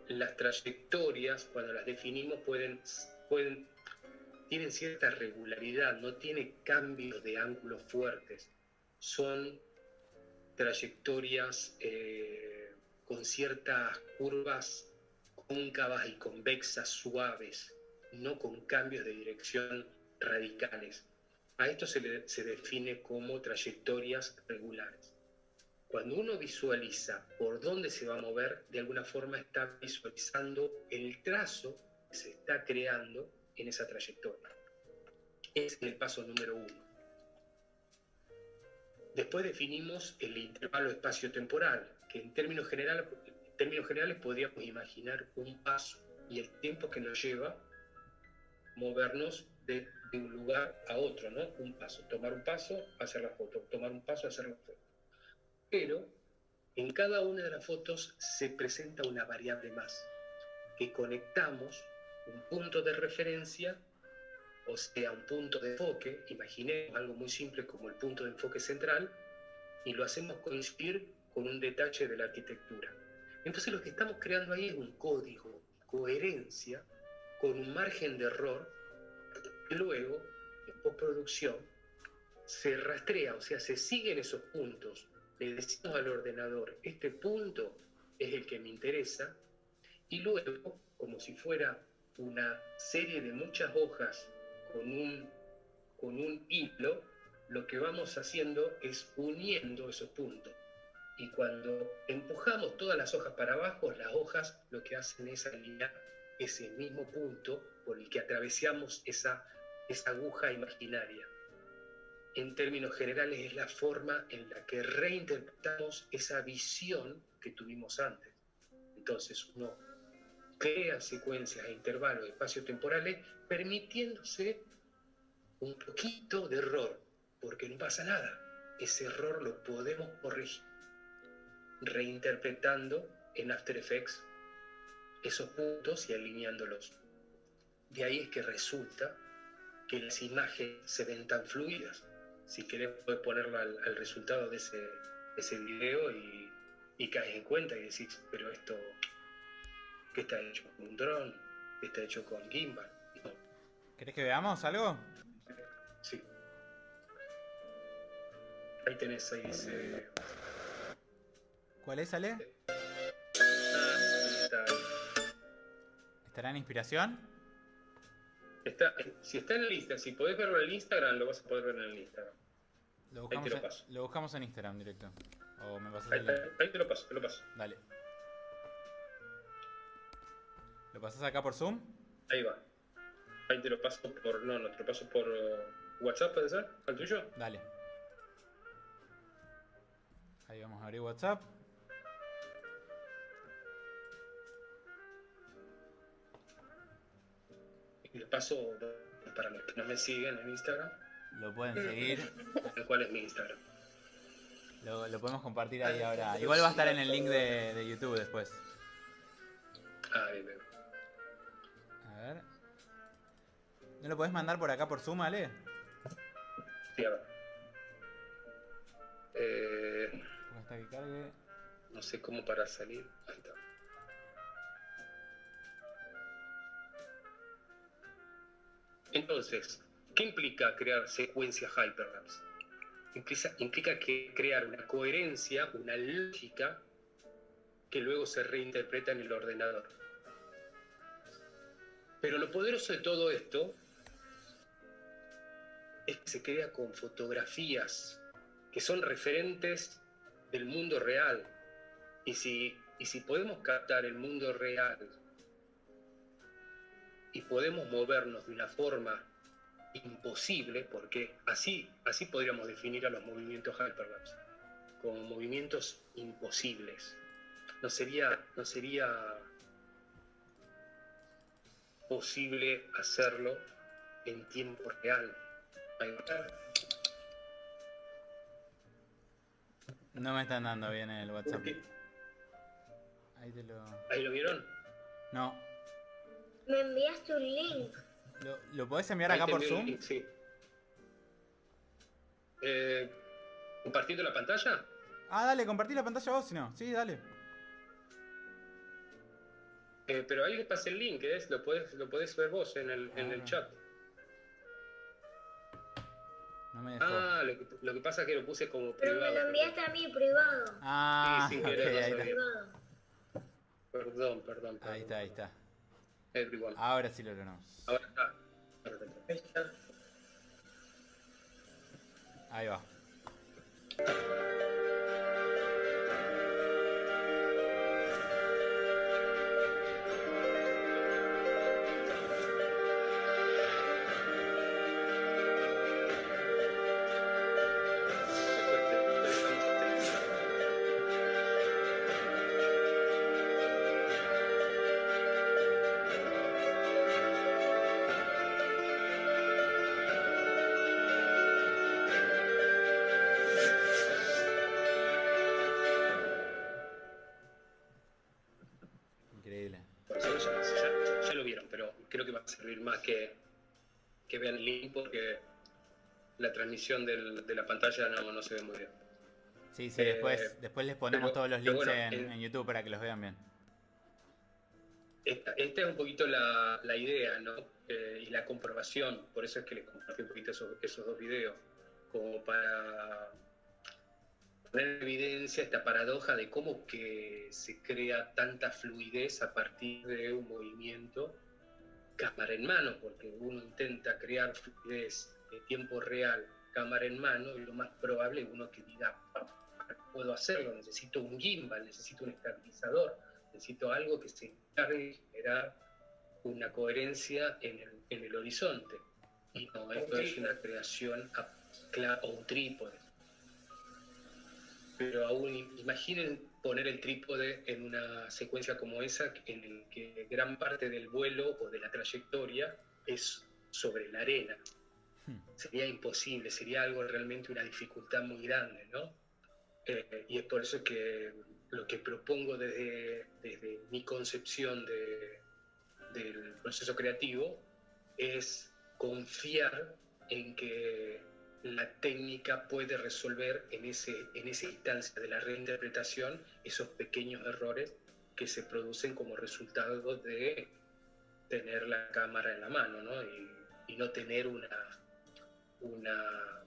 las trayectorias, cuando las definimos, pueden, pueden tienen cierta regularidad, no tiene cambios de ángulos fuertes. Son trayectorias eh, con ciertas curvas cóncavas y convexas suaves, no con cambios de dirección radicales. A esto se, le, se define como trayectorias regulares. Cuando uno visualiza por dónde se va a mover, de alguna forma está visualizando el trazo que se está creando en esa trayectoria. Es el paso número uno. Después definimos el intervalo espacio-temporal, que en términos, general, en términos generales podríamos imaginar un paso y el tiempo que nos lleva movernos de, de, un lugar a otro, ¿no? Un paso, tomar un paso, hacer la foto, tomar un paso, hacer la foto. Pero en cada una de las fotos se presenta una variable más, que conectamos un punto de referencia, o sea, un punto de enfoque, imaginemos algo muy simple como el punto de enfoque central, y lo hacemos coincidir con un detalle de la arquitectura. Entonces lo que estamos creando ahí es un código, coherencia, con un margen de error, que luego, en postproducción, se rastrea, o sea, se siguen esos puntos. Le decimos al ordenador, este punto es el que me interesa, y luego, como si fuera una serie de muchas hojas con un, con un hilo, lo que vamos haciendo es uniendo esos puntos. Y cuando empujamos todas las hojas para abajo, las hojas lo que hacen es alinear ese mismo punto por el que atravesamos esa, esa aguja imaginaria. En términos generales es la forma en la que reinterpretamos esa visión que tuvimos antes. Entonces uno crea secuencias e intervalos espacio-temporales permitiéndose un poquito de error, porque no pasa nada. Ese error lo podemos corregir reinterpretando en After Effects esos puntos y alineándolos. De ahí es que resulta que las imágenes se ven tan fluidas. Si querés, puedes ponerlo al, al resultado de ese, ese video y, y, caes en cuenta y decís, pero esto, ¿qué está hecho con un dron? ¿Qué está hecho con gimbal? ¿Querés que veamos algo? Sí. Ahí tenés, ahí dice... ¿Cuál es, Ale? Ah, está. ¿Estará en inspiración? Está, si está en el Instagram, si podés verlo en el Instagram, lo vas a poder ver en el Instagram. Lo buscamos, Ahí te lo en, paso. lo buscamos en Instagram directo. O me pasas Ahí, el ahí te lo paso, te lo paso. Dale. ¿Lo pasas acá por Zoom? Ahí va. Ahí te lo paso por. No, no, te lo paso por uh, WhatsApp, ¿puede ser? ¿Al tuyo? Dale. Ahí vamos a abrir WhatsApp. Y le paso para los que no me siguen en Instagram, Lo pueden seguir. el cual es mi Instagram. Lo, lo podemos compartir ahí ahora. Igual va a estar en el link de, de YouTube después. Ahí veo. A ver. ¿No lo podés mandar por acá por Zoom, Ale? Sí, a ver. Eh, hasta que cargue. no sé cómo para salir. Ahí está. Entonces, ¿qué implica crear secuencias hyperlapse? Implica, implica que crear una coherencia, una lógica que luego se reinterpreta en el ordenador. Pero lo poderoso de todo esto es que se crea con fotografías que son referentes del mundo real. Y si, y si podemos captar el mundo real y podemos movernos de una forma imposible, porque así, así podríamos definir a los movimientos hyperlapse, como movimientos imposibles. No sería, no sería posible hacerlo en tiempo real. Ahí va. No me están dando bien el WhatsApp. Ahí te lo. ¿Ahí lo vieron? No. Me enviaste un link. ¿Lo, lo podés enviar Ahí acá por Zoom? link, sí. Eh, ¿Compartiendo la pantalla? Ah, dale, compartí la pantalla vos si no. Sí, dale. Eh, pero ahí les pasé el link, ¿eh? lo, podés, lo podés ver vos en el, en el Ah. chat. No me dejó. Ah, lo que, lo que pasa es que lo puse como Pero me privado. lo enviaste a mí privado. Ah, Sí, sin ok, querer, no ahí, está. Privado. Perdón, perdón, perdón. ahí está, ahí está. Everyone. Ahora sí lo logramos. Ahora está. Ahí está. Ahí va. Del- de la pantalla no, no se ve muy bien. Sí, sí, Eh, después, después les ponemos pero- todos los links bueno, en, eh, en YouTube para que los vean bien. Esta, esta es un poquito la, la idea, ¿no? Eh, y la comprobación, por eso es que les compartí un poquito esos, esos dos videos, como para poner en evidencia esta paradoja de cómo que se crea tanta fluidez a partir de un movimiento cámara en mano, porque uno intenta crear fluidez en tiempo real cámara en mano y lo más probable es uno que diga, "Pa, puedo hacerlo, necesito un gimbal, necesito un estabilizador, necesito algo que se encargue de generar una coherencia en el, en el horizonte. Y no, esto es una creación a- o un trípode. Pero aún im- imaginen poner el trípode en una secuencia como esa, en el que gran parte del vuelo o de la trayectoria es sobre la arena. Hmm. Sería imposible, sería algo realmente una dificultad muy grande, ¿no? Eh, y es por eso que lo que propongo desde, desde mi concepción de- del proceso creativo es confiar en que la técnica puede resolver en, ese, en esa instancia de la reinterpretación esos pequeños errores que se producen como resultado de tener la cámara en la mano ¿no? y, y no tener una, una,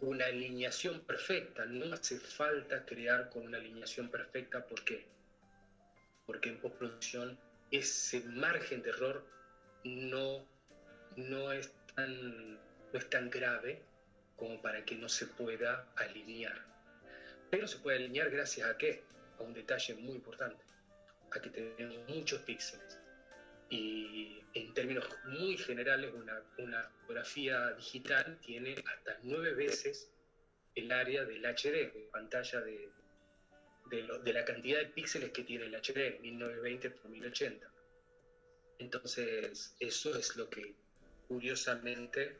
una alineación perfecta. No hace falta crear con una alineación perfecta. ¿Por qué? Porque en postproducción ese margen de error no, no, es tan, no es tan grave como para que no se pueda alinear. Pero se puede alinear gracias a qué? A un detalle muy importante, a que tenemos muchos píxeles. Y en términos muy generales, una, fotografía digital tiene hasta nueve veces el área del HD, de pantalla de, de, la cantidad de píxeles que tiene el HD, 1920 por 1080. Entonces, eso es lo que curiosamente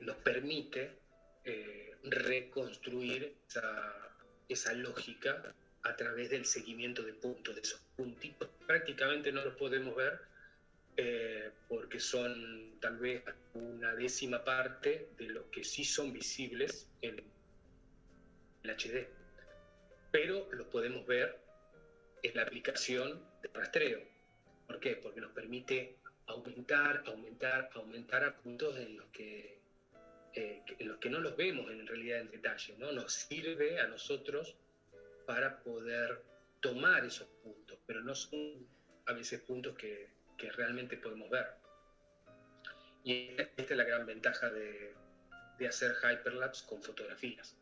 nos permite eh, reconstruir esa, esa lógica a través del seguimiento de puntos, de esos puntitos. Prácticamente no los podemos ver eh, porque son tal vez una décima parte de los que sí son visibles en el HD. Pero los podemos ver en la aplicación de rastreo. ¿Por qué? Porque nos permite aumentar, aumentar, aumentar a puntos en los que, eh, en los que no los vemos en realidad en detalle. ¿no? Nos sirve a nosotros para poder tomar esos puntos, pero no son a veces puntos que, que realmente podemos ver. Y esta es la gran ventaja de, de hacer hyperlapse con fotografías.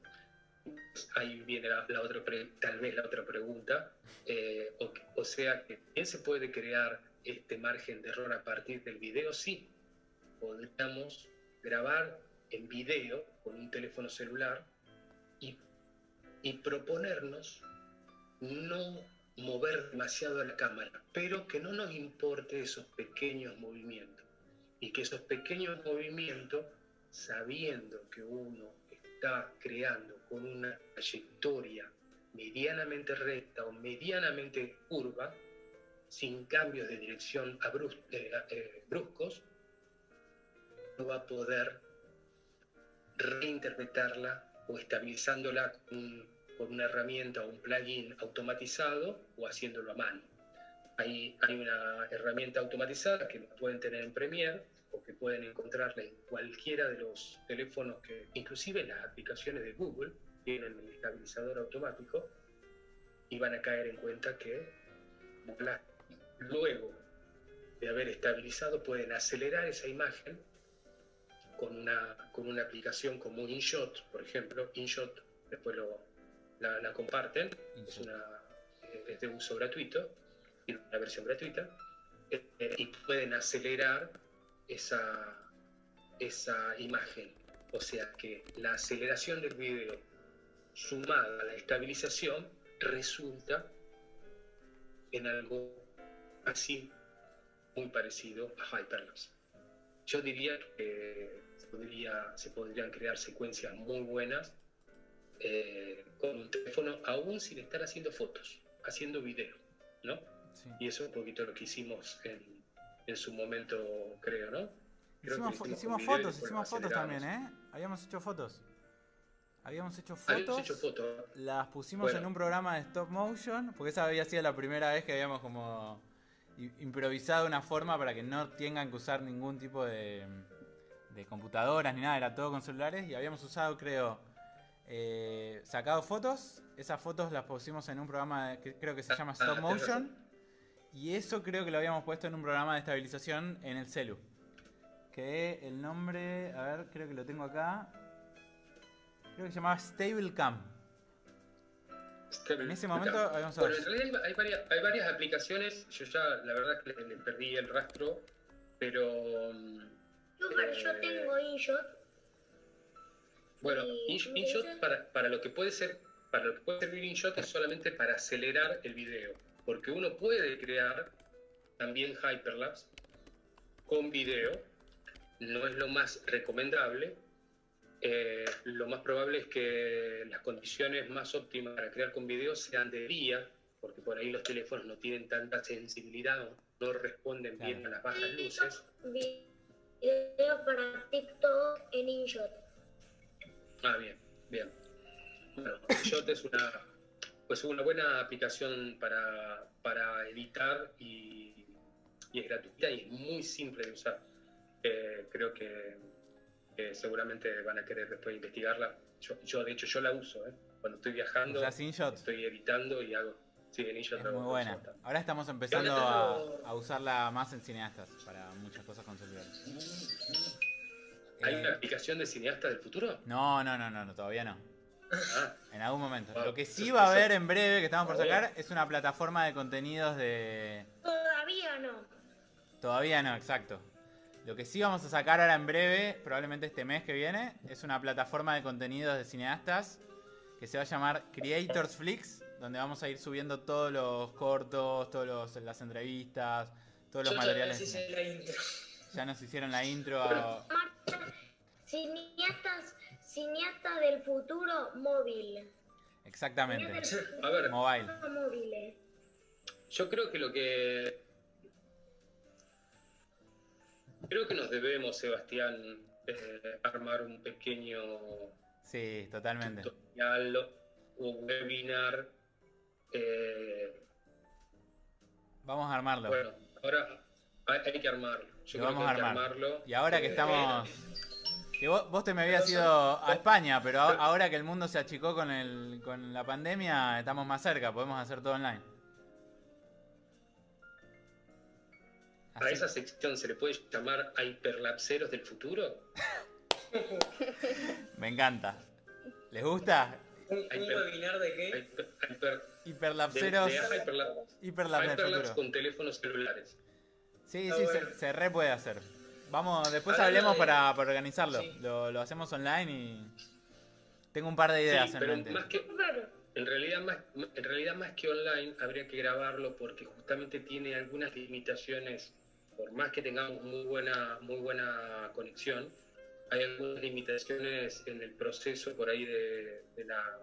Ahí viene la, la otra tal vez la otra pregunta. Eh, o, o sea, que ¿bien se puede crear este margen de error a partir del video? Sí, podríamos grabar en video con un teléfono celular y proponernos no mover demasiado la cámara, pero que no nos importe esos pequeños movimientos. Y que esos pequeños movimientos, sabiendo que uno está creando con una trayectoria medianamente recta o medianamente curva, sin cambios de dirección eh, eh, bruscos, no va a poder reinterpretarla o estabilizándola con, un- con una herramienta o un plugin automatizado o haciéndolo a mano. Hay, hay una herramienta automatizada que pueden tener en Premiere o que pueden encontrarla en cualquiera de los teléfonos que, inclusive las aplicaciones de Google, tienen el estabilizador automático y van a caer en cuenta que la- luego de haber estabilizado pueden acelerar esa imagen con una, con una aplicación como InShot, por ejemplo. InShot, después lo, la, la comparten, es, una, eh, es de uso gratuito, tiene una versión gratuita, eh, eh, y pueden acelerar esa, esa imagen. O sea que la aceleración del video sumada a la estabilización resulta en algo así muy parecido a Hyperlapse. Yo diría que se, podría- se podrían crear secuencias muy buenas eh, con un teléfono, aún sin estar haciendo fotos, haciendo video, ¿no? Sí. Y eso es un poquito lo que hicimos en, en su momento, creo, ¿no? Creo Hicimos, hicimos y fotos, hicimos fotos también. ¿eh? Habíamos hecho fotos. Habíamos hecho Habíamos fotos. hecho fotos. Las pusimos Bueno. en un programa de stop motion, porque esa había sido la primera vez que habíamos como improvisado una forma para que no tengan que usar ningún tipo de, de computadoras ni nada, era todo con celulares y habíamos usado, creo, eh, sacado fotos, esas fotos las pusimos en un programa que creo que se llama Ah, stop motion y eso creo que lo habíamos puesto en un programa de estabilización en el celu. Que el nombre, a ver, creo que lo tengo acá. Creo que se llamaba Stablecam. En ese momento habíamos Bueno, en realidad hay, hay varias, hay varias aplicaciones, yo ya la verdad que le, le perdí el rastro, pero mm, Yo, para- yo Eh, tengo InShot. Bueno, In- InShot ese- para, para lo que puede ser, para lo que puede servir InShot es solamente para acelerar el video, porque uno puede crear también hyperlapse con video, no es lo más recomendable. Eh, lo más probable es que las condiciones más óptimas para crear con video sean de día, porque por ahí los teléfonos no tienen tanta sensibilidad, o no responden bien a las bajas luces. Videos para TikTok en InShot. Ah, bien, bien. Bueno, Shot es una, pues una buena aplicación para, para editar y, y es gratuita y es muy simple de usar. Eh, creo que, seguramente van a querer después investigarla. Yo, yo, de hecho, yo la uso, ¿eh? Cuando estoy viajando, estoy editando y hago... Sí, en Es muy buena. Ahora estamos empezando a, a usarla más en cineastas para muchas cosas con celulares. ¿Hay Eh, una aplicación de cineasta del futuro? no, no, no, no, no, todavía no. Ah, En algún momento. Wow. Lo que sí va a haber en breve, que estamos por sacar, es una plataforma de contenidos de... Todavía no. Todavía no, exacto. Lo que sí vamos a sacar ahora en breve, probablemente este mes que viene, es una plataforma de contenidos de cineastas que se va a llamar Creators Flix, donde vamos a ir subiendo todos los cortos, todas las entrevistas, todos los Yo ya materiales. les hice la intro. Ya nos hicieron la intro. Bueno. Cineastas, cineastas del futuro móvil. Exactamente. A ver, Mobile. móviles. Yo creo que lo que. Creo que nos debemos, Sebastián, eh, armar un pequeño Sí, totalmente. tutorial o webinar. eh, Vamos a armarlo. bueno, ahora hay, hay que armarlo. Yo Lo vamos a armar. armarlo. Y ahora que Eh, estamos... Que vos, vos te me habías ido a España, pero a- ahora que el mundo se achicó con, el, con la pandemia, estamos más cerca, podemos hacer todo online. ¿A Así- esa sección se le puede llamar a hiperlapseros del futuro? Me encanta. ¿Les gusta? ¿Un, un webinar de qué? Hiperlapseros. de Hyperlapse futuro. con teléfonos celulares. Sí, sí, bueno. se, se re puede hacer. Vamos, después Hablando hablemos de- para, para organizarlo. Sí. Lo, lo hacemos online y. Tengo un par de ideas Sí, en pero mente. más que, En realidad, más, en realidad, más que online, habría que grabarlo porque justamente tiene algunas limitaciones. Por más que tengamos muy buena, muy buena conexión, hay algunas limitaciones en el proceso por ahí de, de la,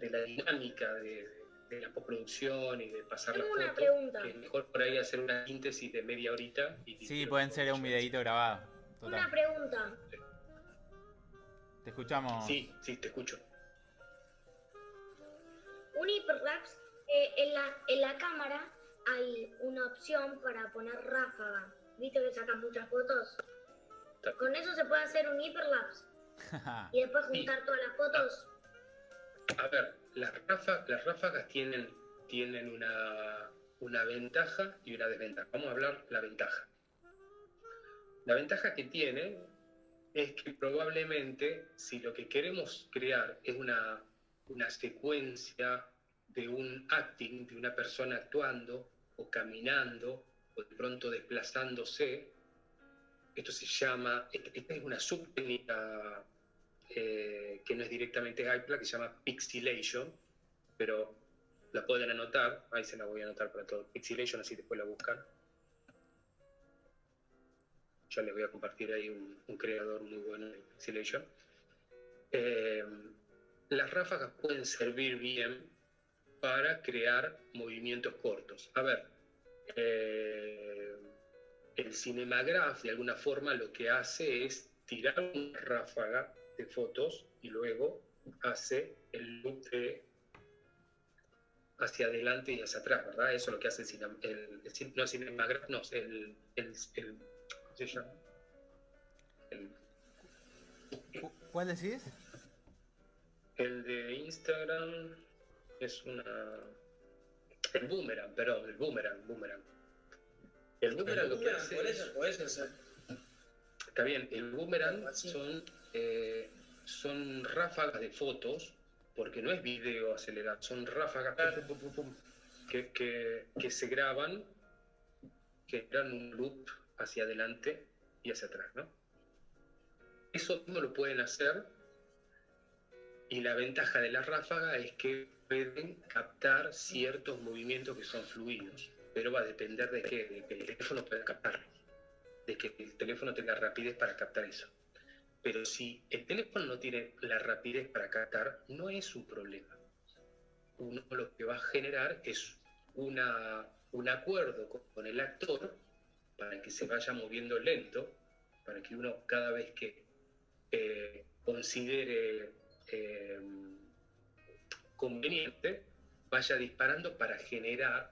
de la dinámica de, de la postproducción y de pasar la tengo una foto. pregunta. que es mejor por ahí hacer una síntesis de media horita. Y Sí, pueden ser un videito grabado. Una pregunta. Te escuchamos. Sí, sí, te escucho. Un hiperlapse, eh, en, la, en la cámara hay una opción para poner ráfaga. viste que sacan muchas fotos. Con eso se puede hacer un hiperlapse y después juntar todas las fotos. A ver, las, ráfa- las ráfagas tienen, tienen una, una ventaja y una desventaja. Vamos a hablar la ventaja. La ventaja que tiene es que probablemente si lo que queremos crear es una, una secuencia de un acting, de una persona actuando o caminando o de pronto desplazándose, esto se llama, esta es una subtécnica eh, que no es directamente iPla, que se llama Pixelation, pero la pueden anotar, ahí se la voy a anotar para todo, Pixelation, así después la buscan. Yo les voy a compartir ahí un, un creador muy bueno de Pixelation. Eh, las ráfagas pueden servir bien para crear movimientos cortos. A ver, eh, el Cinemagraph de alguna forma lo que hace es tirar una ráfaga de fotos y luego hace el loop de hacia adelante y hacia atrás, ¿verdad? Eso es lo que hace el, cine- el, el no el Cinemagraph, no, el, el, el- ¿cómo se llama? El, ¿Cuál decís? el de Instagram es una... El boomerang, perdón, el boomerang, boomerang. El boomerang lo que hace Por eso. Está bien, el boomerang son, eh, son ráfagas de fotos, porque no es video acelerado, son ráfagas que, que- que se graban, que dan un loop hacia adelante y hacia atrás, ¿no? Eso mismo lo pueden hacer y la ventaja de la ráfaga es que pueden captar ciertos movimientos que son fluidos, pero va a depender de qué, de que el teléfono pueda captarlos de que el teléfono tenga rapidez para captar eso. Pero si el teléfono no tiene la rapidez para captar, no es un problema. Uno lo que va a generar es un acuerdo con, el actor para que se vaya moviendo lento, para que uno cada vez que eh, considere eh, conveniente, vaya disparando para generar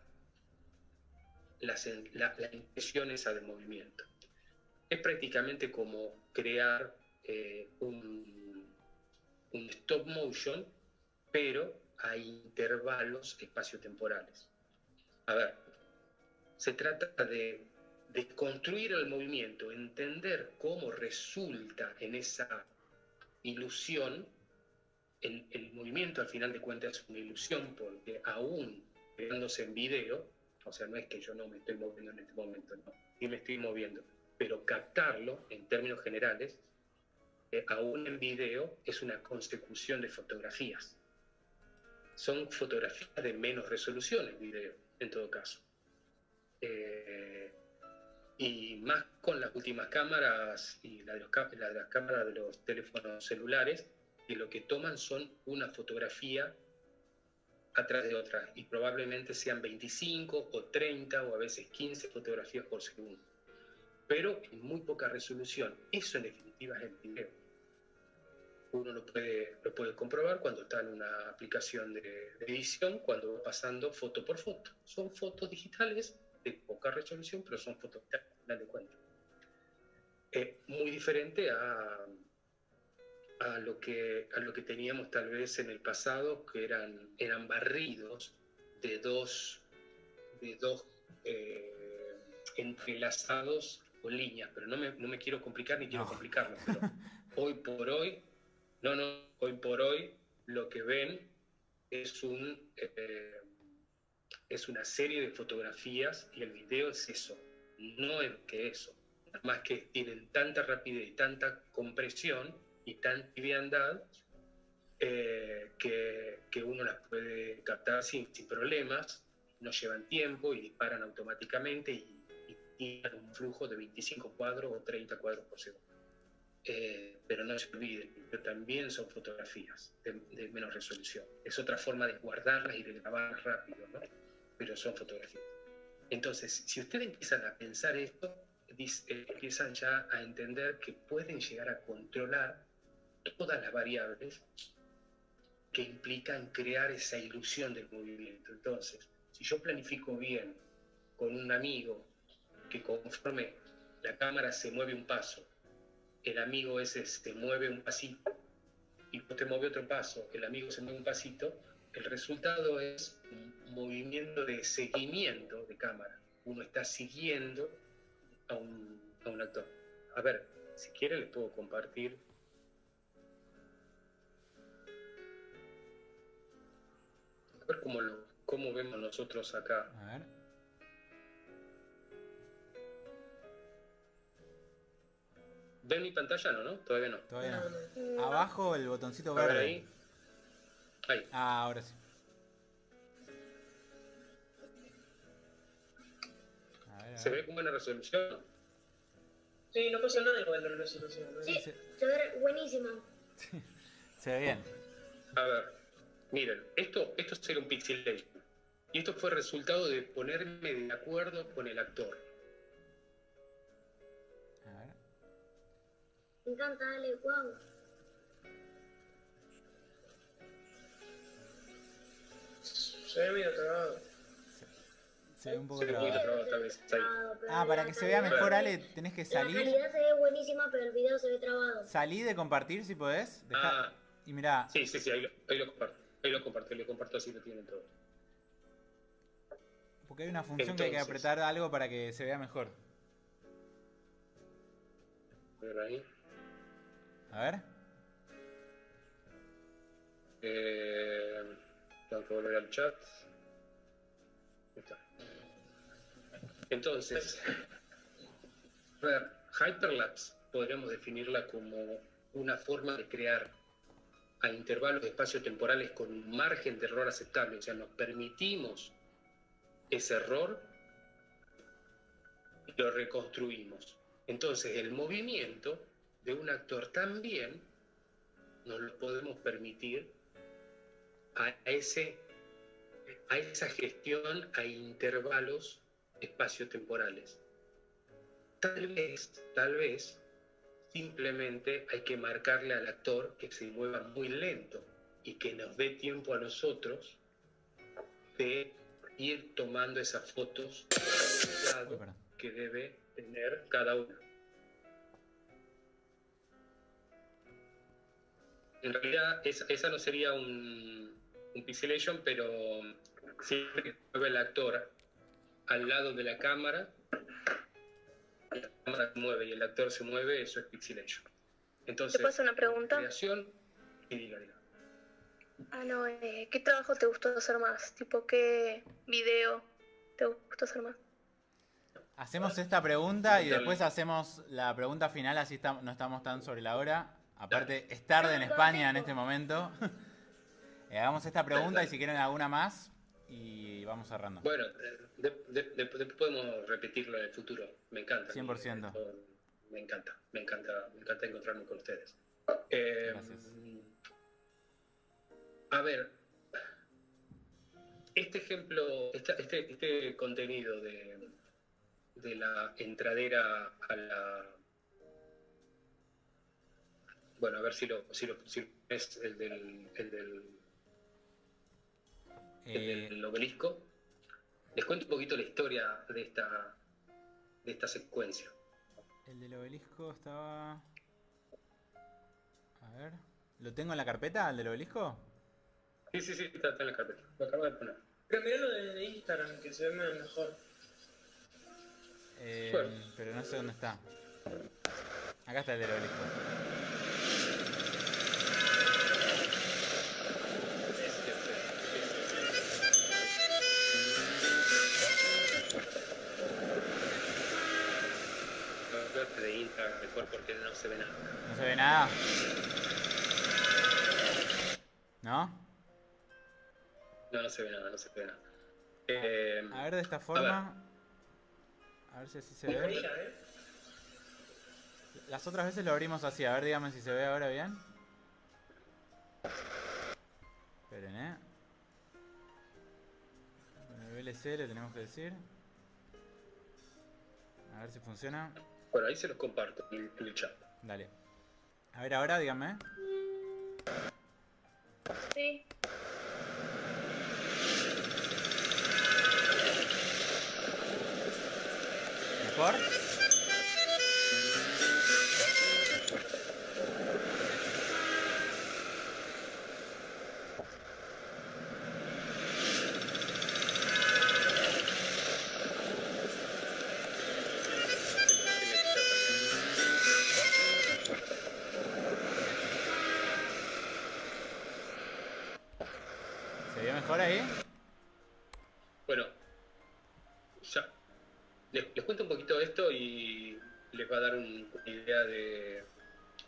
la, sen- la, la impresión esa de movimiento es prácticamente como crear eh, un, stop motion, pero a intervalos espaciotemporales. A ver, se trata de, de construir el movimiento, entender cómo resulta en esa ilusión. El, movimiento al final de cuentas es una ilusión porque aún quedándose en video, o sea, no es que yo no me estoy moviendo en este momento, no, sí me estoy moviendo, pero captarlo en términos generales, eh, aún en video, es una consecución de fotografías. Son fotografías de menos resolución en video, en todo caso. Eh, y más con las últimas cámaras y la de, los la de las cámaras de los teléfonos celulares, que lo que toman son una fotografía atrás de otra, y probablemente sean 25 o 30 o a veces 15 fotografías por segundo pero en muy poca resolución. Eso en definitiva es el video. Uno lo puede, lo puede comprobar cuando está en una aplicación de, de edición, cuando va pasando foto por foto. Son fotos digitales de poca resolución, pero son fotos digitales, de cuentas. Eh, muy diferente a, a, lo que, a lo que teníamos tal vez en el pasado, que eran, eran barridos de dos, de dos eh, entrelazados con líneas, pero no me, no me quiero complicar ni quiero No. complicarlo, pero hoy por hoy, no, no, hoy por hoy lo que ven es un eh, es una serie de fotografías y el video es eso, no es que eso, nada más que tienen tanta rapidez y tanta compresión y tanta liviandad eh, que, que uno las puede captar sin, sin problemas, no llevan tiempo y disparan automáticamente y, tienen un flujo de 25 cuadros o 30 cuadros por segundo. Eh, pero no se olviden, que también son fotografías de, de menos resolución. Es otra forma de guardarlas y de grabarlas rápido, ¿no? Pero son fotografías. Entonces, si ustedes empiezan a pensar esto, eh, empiezan ya a entender que pueden llegar a controlar todas las variables que implican crear esa ilusión del movimiento. Entonces, si yo planifico bien con un amigo que conforme la cámara se mueve un paso, el amigo ese se mueve un pasito y te mueve otro paso, el amigo se mueve un pasito, el resultado es un movimiento de seguimiento de cámara. Uno está siguiendo a un, a un actor. A ver, si quiere les puedo compartir. A ver cómo, lo, cómo vemos nosotros acá. A ver. ¿Ven mi pantalla? No, ¿no? Todavía no. Todavía No, no. no. Abajo el botoncito A ver verde. ahí. Ahí. Ah, ahora sí. A ver, a ¿Se ver. ve con buena resolución? Sí, no pasa nada igual de la resolución. ¿no? Sí, Sí. se ve buenísimo. Se ve bien. A ver, miren, esto, esto sería un pixelation. Y esto fue resultado de ponerme de acuerdo con el actor. Me encanta, dale, wow. Se ve medio trabado. Se ve un poco Se trabado. trabado, tal vez. Ahí. Ah, para que se vea mejor, Ale, tenés que La salir. calidad se ve buenísima, pero el video se ve trabado. Salí de compartir si podés. Dejá- Ah, Y mirá, sí, sí, sí, ahí lo, ahí lo comparto. Ahí lo comparto, ahí lo comparto así lo tienen todos. porque hay una función que hay que apretar algo para que se vea mejor. A ver ahí. A ver. Eh, tengo que volver al chat. Entonces, a ver, Hyperlapse podríamos definirla como una forma de crear a intervalos de espacio temporales con un margen de error aceptable. O sea, nos permitimos ese error y lo reconstruimos. Entonces, el movimiento de un actor también nos lo podemos permitir a, ese, a esa gestión a intervalos espaciotemporales. Tal vez, tal vez, simplemente hay que marcarle al actor que se mueva muy lento y que nos dé tiempo a nosotros de ir tomando esas fotos que debe tener cada una. En realidad, esa, esa no sería un, un pixelation, pero siempre que se mueve el actor al lado de la cámara, la cámara se mueve y el actor se mueve, eso es pixelation. ¿Te Entonces, puedo hacer una pregunta? creación y diga, diga. Ah, no, eh, ¿qué trabajo te gustó hacer más? Tipo, ¿qué video te gustó hacer más? Hacemos esta pregunta y después hacemos la pregunta final, así está- no estamos tan sobre la hora. Aparte, es tarde en España en este momento. Eh, hagamos esta pregunta y si quieren alguna más, y vamos cerrando. Bueno, eh, de- de- de- después podemos repetirlo en el futuro. Me encanta. 100%. Esto Me encanta, me encanta, me encanta encontrarme con ustedes. Eh, Gracias. A ver, este ejemplo, esta- este, este contenido de, de la entradera a la... Bueno, a ver si lo, si lo, si es el del, el del Eh, el obelisco. Les cuento un poquito la historia de esta, de esta secuencia. el del obelisco estaba... A ver. ¿Lo tengo en la carpeta, el del obelisco? Sí, sí, sí, está, está en la carpeta. Lo acabo de poner. Pero mirá lo de, de Instagram, que se ve mejor. Eh, Bueno. pero no sé dónde está. Acá está el del obelisco. Lo de mejor porque no se ve nada. ¿No se ve nada? ¿No? No, no se ve nada, no se ve nada. Eh, A ver de esta forma. A ver si así se ve. ¿eh? Las otras veces lo abrimos así, a ver dígame si se ve ahora bien. Esperen, eh. Con el VLC le tenemos que decir. A ver si funciona. Bueno, ahí se los comparto en el chat. Dale. A ver ahora, díganme. Sí. ¿Mejor? ¿Mejor ahí? Bueno, ya. Les, les cuento un poquito esto y les va a dar un- una idea de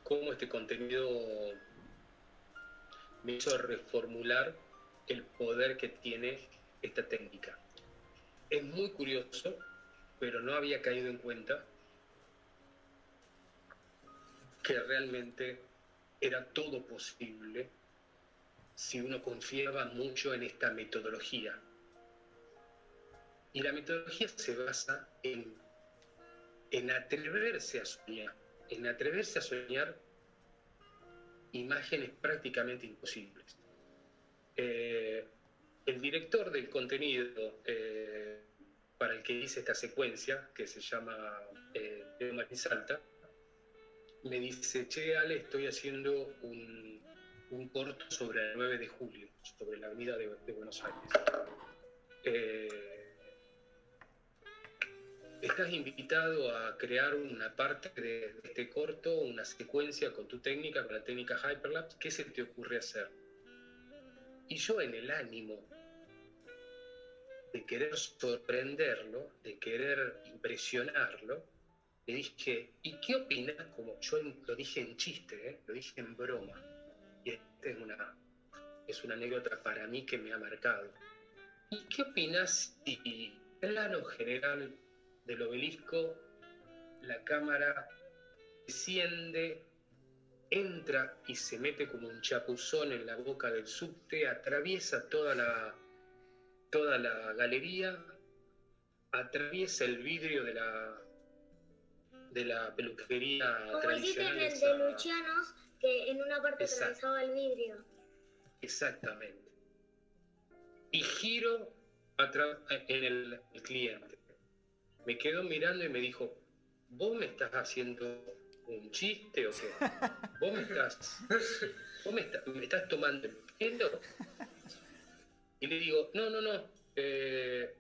cómo este contenido me hizo reformular el poder que tiene esta técnica. Es muy curioso, pero no había caído en cuenta que realmente era todo posible si uno confiaba mucho en esta metodología. Y la metodología se basa en, en atreverse a soñar, en atreverse a soñar imágenes prácticamente imposibles. Eh, el director del contenido eh, para el que hice esta secuencia, que se llama eh, Leo Martín Salta, me dice, che, Ale, estoy haciendo un, un corto sobre el 9 de julio, sobre la avenida de, Buenos Aires. Eh, estás invitado a crear una parte de este corto, una secuencia con tu técnica, con la técnica Hyperlapse. ¿Qué se te ocurre hacer? Y yo en el ánimo de querer sorprenderlo, de querer impresionarlo, le dije, ¿y qué opinas? Como yo lo dije en chiste, ¿eh? lo dije en broma. Es una, es una anécdota para mí que me ha marcado. ¿Y qué opinas si plano general del obelisco, la cámara desciende, entra y se mete como un chapuzón en la boca del subte, atraviesa toda la, toda la galería, atraviesa el vidrio de la, de la peluquería Como tradicional. el de Lucianos, que en una parte Exacto. atravesaba el vidrio. Exactamente. Y giro atra- en el, el cliente. Me quedó mirando y me dijo, ¿vos me estás haciendo un chiste o qué? ¿Vos me estás, vos me está- me estás tomando el pelo? Y le digo, no, no, no. eh,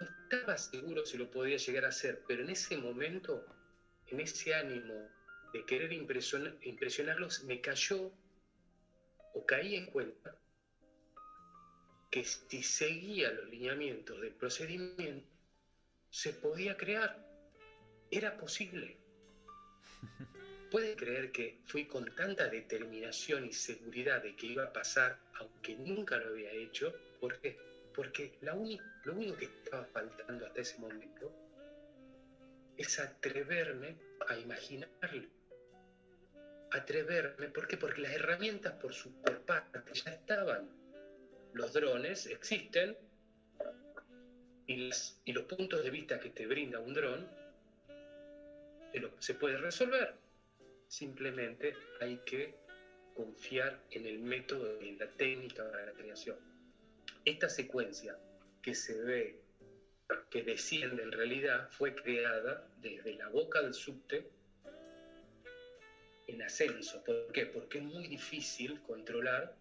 no estaba seguro si lo podía llegar a hacer, pero en ese momento, en ese ánimo de querer impresiona- impresionarlos, me cayó o caí en cuenta que si seguía los lineamientos del procedimiento, se podía crear. Era posible. ¿Puedes creer que fui con tanta determinación y seguridad de que iba a pasar, aunque nunca lo había hecho? ¿Por qué? Porque la lo único que estaba faltando hasta ese momento es atreverme a imaginarlo atreverme. ¿Por qué? Porque las herramientas por su parte ya estaban. Los drones existen y, las- y los puntos de vista que te brinda un dron te lo- se puede resolver. Simplemente hay que confiar en el método y en la técnica para la creación. Esta secuencia que se ve, que desciende en realidad, fue creada desde la boca del subte en ascenso. ¿Por qué? Porque es muy difícil controlar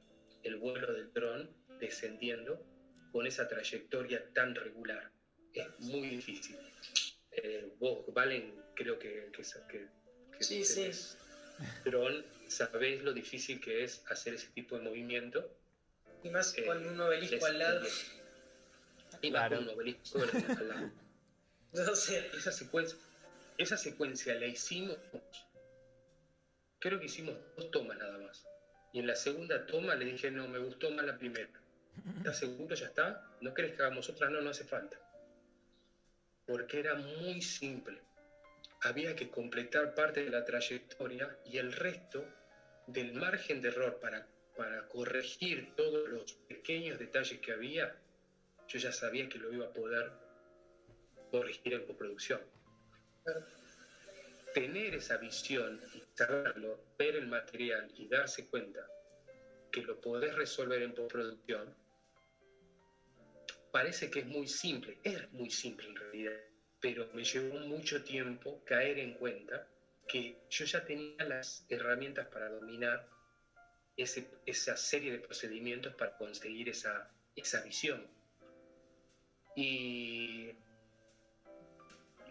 el vuelo del dron descendiendo con esa trayectoria tan regular. Es muy difícil. Eh, vos, Valen, creo que, que, que, que Sí, sí. dron, sabés lo difícil que es hacer ese tipo de movimiento. Y más Eh, con un obelisco al lado. Y más Claro. con un obelisco al lado. No sé. esa secuencia, esa secuencia la hicimos, creo que hicimos dos tomas nada más. Y en la segunda toma le dije, no, me gustó más la primera. ¿Estás seguro? ¿Ya está? ¿No querés que hagamos otra? No, no hace falta. Porque era muy simple. Había que completar parte de la trayectoria y el resto del margen de error para, para corregir todos los pequeños detalles que había, yo ya sabía que lo iba a poder corregir en postproducción. Tener esa visión y saberlo, ver el material y darse cuenta que lo podés resolver en postproducción, parece que es muy simple, es muy simple en realidad, pero me llevó mucho tiempo caer en cuenta que yo ya tenía las herramientas para dominar ese- esa serie de procedimientos para conseguir esa, esa visión. Y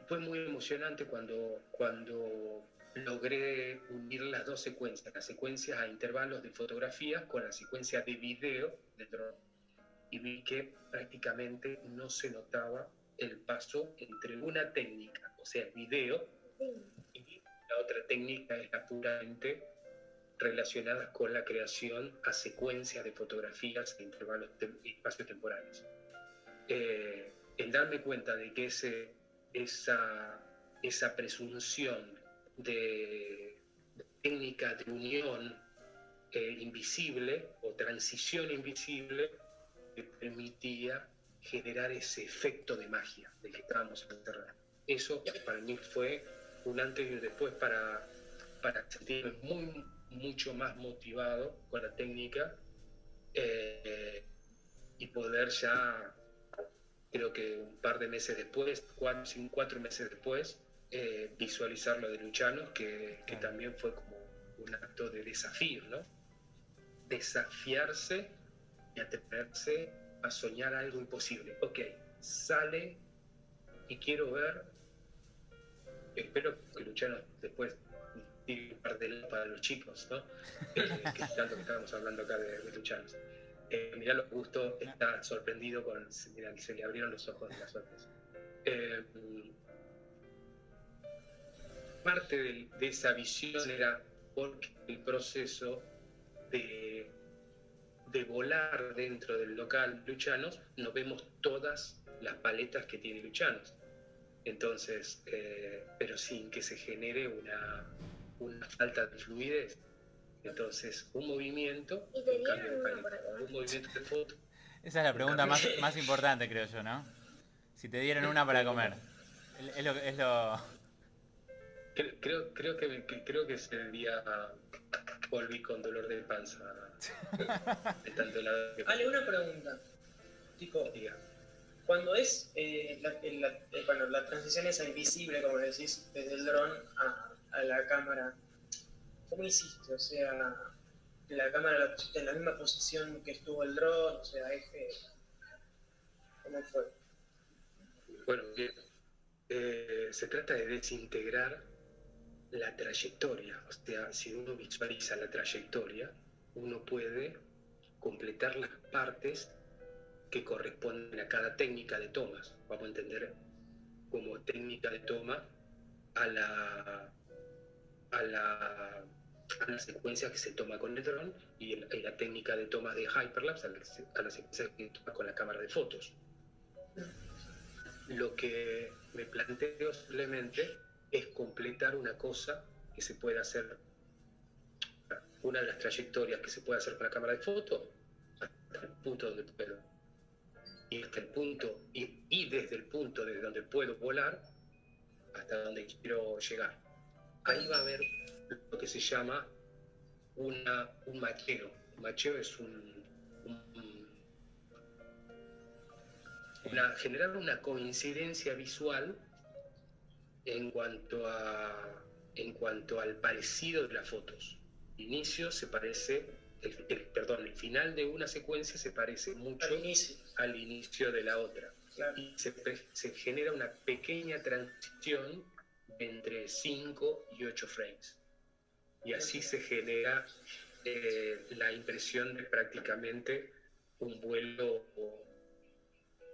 fue muy emocionante cuando, cuando logré unir las dos secuencias, las secuencias a intervalos de fotografías con la secuencia de video del dron. y vi que prácticamente no se notaba el paso entre una técnica, o sea, el video, y la otra técnica era puramente relacionada con la creación a secuencias de fotografías en intervalos y espacios temporales. Eh, en darme cuenta de que ese, esa, esa presunción de, técnica de unión eh, invisible o transición invisible que permitía generar ese efecto de magia del que estábamos encerrados. Eso para mí fue un antes y un después para, para sentirme muy, mucho más motivado con la técnica eh, y poder ya, creo que un par de meses después, cuatro, cuatro meses después, eh, visualizar lo de Luchanos, que, que también fue como un acto de desafío, ¿no? Desafiarse y atreverse a soñar algo imposible. Ok, sale y quiero ver, espero que Luchano después tire un par de para los chicos, ¿no? Eh, que tanto que estábamos hablando acá de, de Luchanos. Eh, mirá lo justo, está sorprendido con, mira, se le abrieron los ojos de las otras. Eh, parte de, de, esa visión era porque el proceso de, de, volar dentro del local Luchanos, no vemos todas las paletas que tiene Luchanos. Entonces, eh, pero sin que se genere una, una, falta de fluidez. Entonces, un movimiento, ¿Y te un cambio de dieron una paleta, para comer? un movimiento de foto. Esa es la pregunta más, más importante, creo yo, ¿no? Si te dieron una para comer. Es lo, es lo... Creo, creo, que, creo que ese día volví con dolor de panza de tanto lado que Ale, una pregunta. Tipo, diga. cuando es eh, la, el- la- eh, bueno, la transición esa invisible, como decís, desde el dron a, a la cámara, ¿cómo hiciste? O sea, la cámara la pusiste en la misma posición que estuvo el dron, o sea, eje. ¿Cómo fue? Bueno, bien. Eh, se trata de desintegrar la trayectoria. O sea, si uno visualiza la trayectoria, uno puede completar las partes que corresponden a cada técnica de tomas. Vamos a entender como técnica de toma a la, a la, a la secuencia que se toma con el dron y, la técnica de tomas de hyperlapse a la, a secuencia que toma con la cámara de fotos. Lo que me planteo simplemente es completar una cosa que se puede hacer, una de las trayectorias que se puede hacer con la cámara de foto, hasta el punto donde puedo. Y hasta el punto, y, desde el punto desde donde puedo volar, hasta donde quiero llegar. Ahí va a haber lo que se llama una, un macheo. Un macheo es un- un una- generar una coincidencia visual en cuanto a en cuanto al parecido de las fotos. Inicio se parece, el, el- perdón, el final de una secuencia se parece mucho Al inicio, al inicio de la otra. claro. Y se, se genera una pequeña transición entre 5 y 8 frames. Y así se genera eh, la impresión de prácticamente un vuelo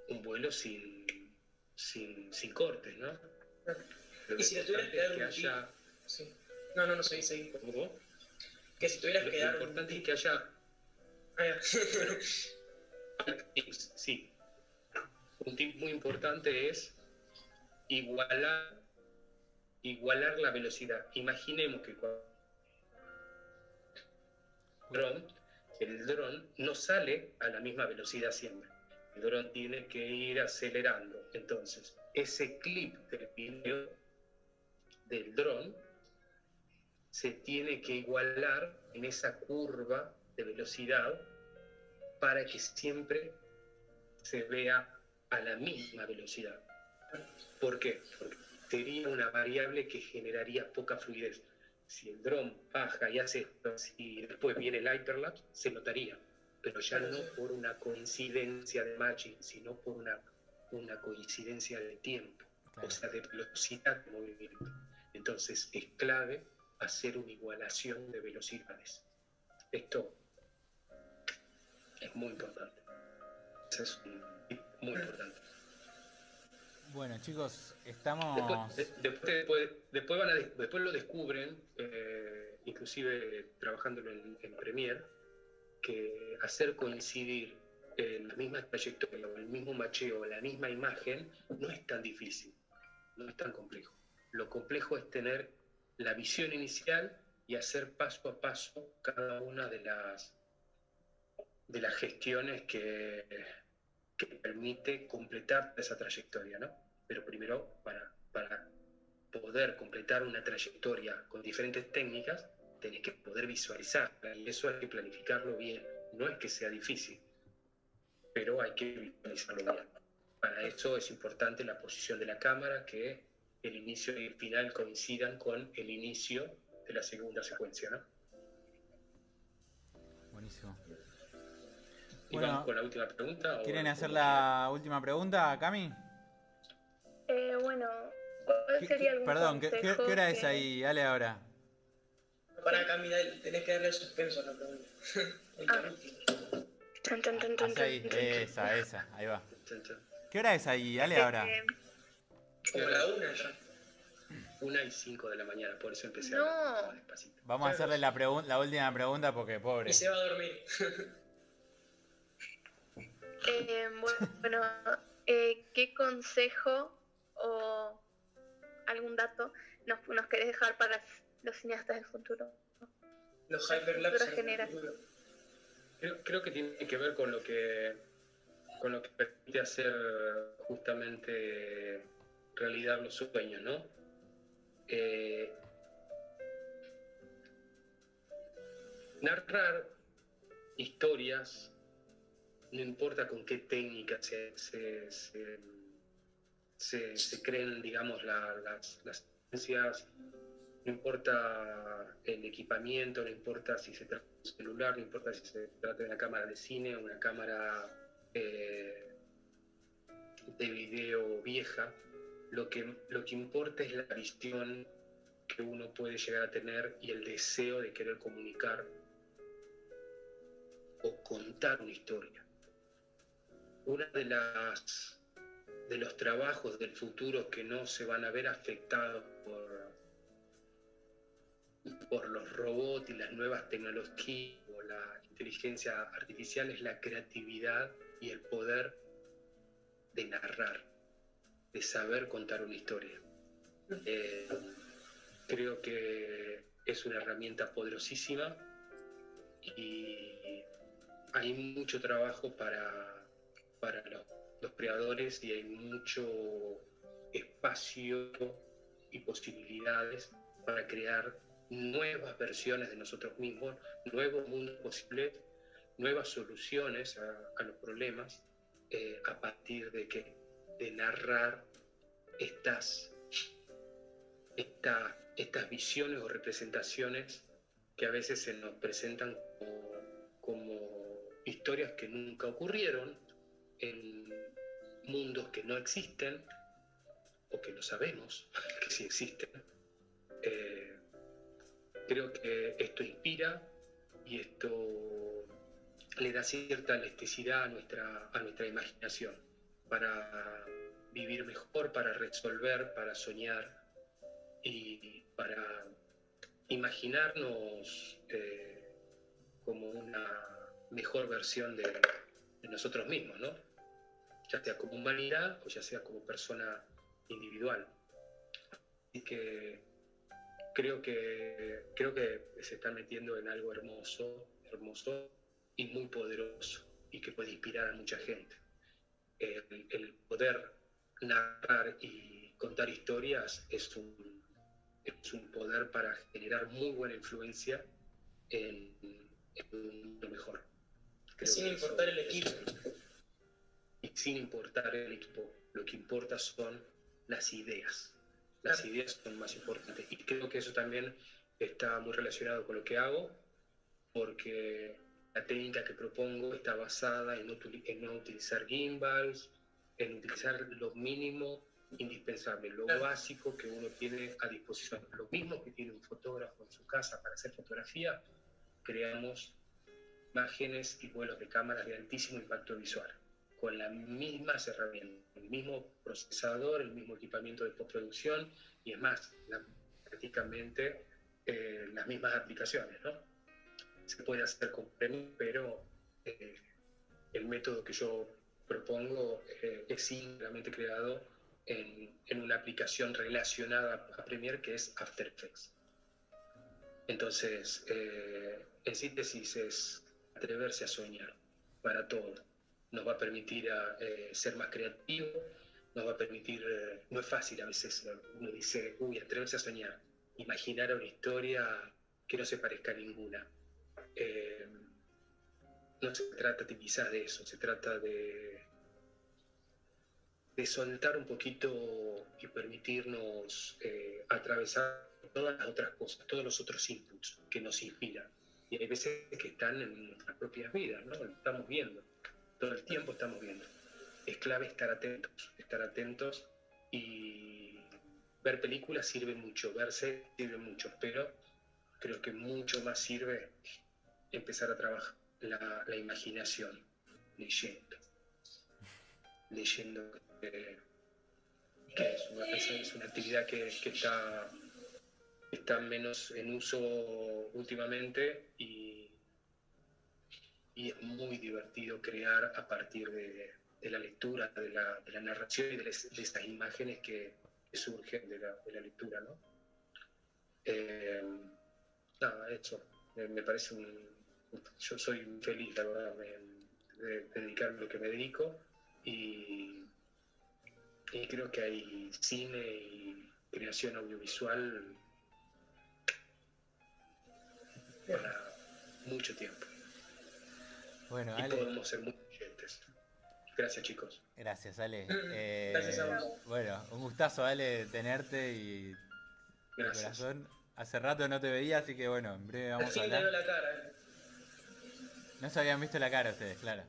un vuelo sin, sin, sin cortes, ¿no? Lo Y si le tuvieras que dar un que haya... Sí. No, no, no, seguí, seguí. ¿Cómo? Que si tuvieras Lo que dar un importante es que haya Ah, sí. Un tip muy importante es igualar, igualar la velocidad. Imaginemos que cuando el dron, el dron no sale a la misma velocidad siempre. El dron tiene que ir acelerando. Entonces, ese clip del video del dron se tiene que igualar en esa curva de velocidad para que siempre se vea a la misma velocidad. ¿Por qué? Porque sería una variable que generaría poca fluidez. Si el dron baja y hace esto, y después viene el hyperlapse, se notaría, pero ya no por una coincidencia de matching, sino por una, una coincidencia de tiempo, o sea, de velocidad de movimiento. Entonces es clave hacer una igualación de velocidades. Esto es muy importante. Es muy importante. Bueno, chicos, estamos. de- después, después, después van a des- después lo descubren, eh, inclusive trabajándolo en, en Premiere, que hacer coincidir en la misma trayectoria o el mismo macheo o la misma imagen no es tan difícil, no es tan complejo. Lo complejo es tener la visión inicial y hacer paso a paso cada una de las de las gestiones que, que permite completar esa trayectoria, ¿no? Pero primero, para, para poder completar una trayectoria con diferentes técnicas, tenés que poder visualizarla y eso hay que planificarlo bien. No es que sea difícil, pero hay que visualizarlo bien. Para eso es importante la posición de la cámara, que el inicio y el final coincidan con el inicio de la segunda secuencia, ¿no? Buenísimo. Y Bueno, vamos con la última pregunta. o- ¿Quieren hacer la última pregunta, Cami? Eh, bueno, ¿cuál ¿Qué- sería algún perdón, ¿qué, qué- consejo qué hora es ahí? Ale ahora. Para Camila, tenés que darle suspenso a la pregunta. El Ah. ahí, esa, esa, ahí va. ¿Qué hora es ahí? Ale ahora. Eh, Como la una ya. Una y cinco de la mañana, por eso empecé No. a hablar más despacito. Vamos a hacerle la, la última pregunta porque pobre. Y se va a dormir. eh, bueno, eh, ¿qué consejo o algún dato nos, nos querés dejar para los cineastas del futuro? Los hyperlapse. Futura generación. Creo, creo que tiene que ver con lo que con lo que permite hacer justamente realidad los sueños, ¿no? Eh, narrar historias, no importa con qué técnica se, se, creen, digamos, la- las, las ciencias, no importa el equipamiento, no importa si se trata de un celular, no importa si se trata de una cámara de cine una cámara eh, de video vieja, lo que, lo que importa es la visión que uno puede llegar a tener y el deseo de querer comunicar o contar una historia. Una de las de los trabajos del futuro que no se van a ver afectados por, por los robots y las nuevas tecnologías o la inteligencia artificial es la creatividad y el poder de narrar, de saber contar una historia. Eh, creo que es una herramienta poderosísima y hay mucho trabajo para, para los, los creadores y hay mucho espacio y posibilidades para crear nuevas versiones de nosotros mismos, nuevos mundos posibles, nuevas soluciones a, los problemas eh, a partir de que de narrar estas, esta- estas visiones o representaciones que a veces se nos presentan como, historias que nunca ocurrieron en mundos que no existen o que no sabemos que sí existen. Eh, creo que esto inspira y esto le da cierta elasticidad a nuestra, a nuestra imaginación para vivir mejor, para resolver, para soñar y para imaginarnos eh, como una mejor versión de, nosotros mismos, ¿no? Ya sea como humanidad o ya sea como persona individual. Así que creo que creo que se está metiendo en algo hermoso, hermoso y muy poderoso y que puede inspirar a mucha gente. El, el poder narrar y contar historias es un, es un poder para generar muy buena influencia en, en un mundo mejor. Creo Sin importar eso el equipo. y sin importar el equipo, lo que importa son las ideas. Las Claro. ideas son más importantes. Y creo que eso también está muy relacionado con lo que hago, porque la técnica que propongo está basada en en no utilizar gimbals, en utilizar lo mínimo indispensable, lo básico que uno tiene a disposición. Lo mismo que tiene un fotógrafo en su casa para hacer fotografía, creamos imágenes y vuelos de cámaras de altísimo impacto visual, con las mismas herramientas, el mismo procesador, el mismo equipamiento de postproducción y es más, la- prácticamente eh, las mismas aplicaciones, ¿no? Se puede hacer con Premiere, pero eh, el método que yo propongo eh, es íntegramente creado en, en una aplicación relacionada a Premiere que es After Effects. Entonces, eh, en síntesis es atreverse a soñar para todo. Nos va a permitir a, eh, ser más creativo, nos va a permitir, eh, no es fácil a veces, uno dice, uy, atreverse a soñar, imaginar una historia que no se parezca a ninguna. Eh, no se trata quizás de eso, se trata de, de soltar un poquito y permitirnos eh, atravesar todas las otras cosas, todos los otros inputs que nos inspiran. Y hay veces que están en nuestras propias vidas, ¿no? Estamos viendo, todo el tiempo estamos viendo. Es clave estar atentos, estar atentos y ver películas sirve mucho, verse sirve mucho, pero creo que mucho más sirve empezar a trabajar la, la imaginación, leyendo. Leyendo, eh, que es una, es- una actividad que, que está, está menos en uso últimamente y, y es muy divertido crear a partir de, de la lectura, de la, de la narración y de, les- de estas imágenes que, que surgen de la, de la lectura, ¿no? Eh, nada, eso, me parece un... Yo soy feliz, la verdad, de, de dedicarme a lo que me dedico y, y creo que hay cine y creación audiovisual para mucho tiempo Bueno, y Ale, podemos ser muy oyentes. Gracias, chicos. gracias, Ale. Eh, gracias a vos. Bueno, un gustazo, Ale, tenerte y Gracias. corazón. Hace rato no te veía, así que bueno, en breve vamos Sí, a te veo hablar. la cara. No se habían visto la cara ustedes, claro.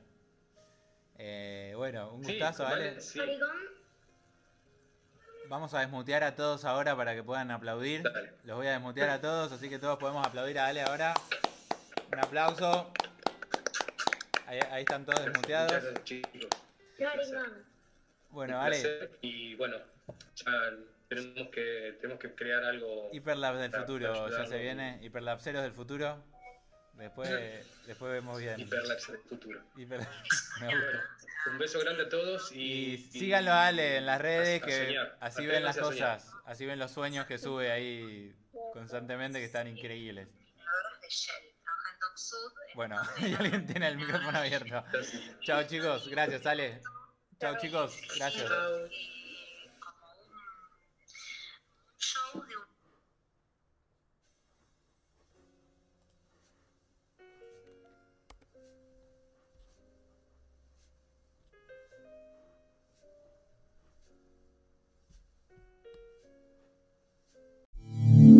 Eh, bueno, un Sí, gustazo, vale, sí. Vamos a desmutear a todos ahora para que puedan aplaudir. Dale. Los voy a desmutear a todos, así que todos podemos aplaudir a Ale ahora. Un aplauso. Ahí, ahí están todos desmuteados. gracias, chicos. Bueno, Ale. Y bueno, ya tenemos que, tenemos que crear algo. Hiperlabs del para- futuro para ya se viene. Hiperlapseros del futuro. Después, después vemos bien. Hiperlapse del futuro. Hiper- Me Y gusta. bueno, un beso grande a todos y, Y síganlo a Ale en las redes, a que soñar. así ven las cosas, así ven los sueños que sube ahí constantemente que están increíbles. Bueno, y alguien tiene el micrófono abierto. Chao chicos, gracias Ale. Chao chicos, gracias.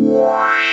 Wow.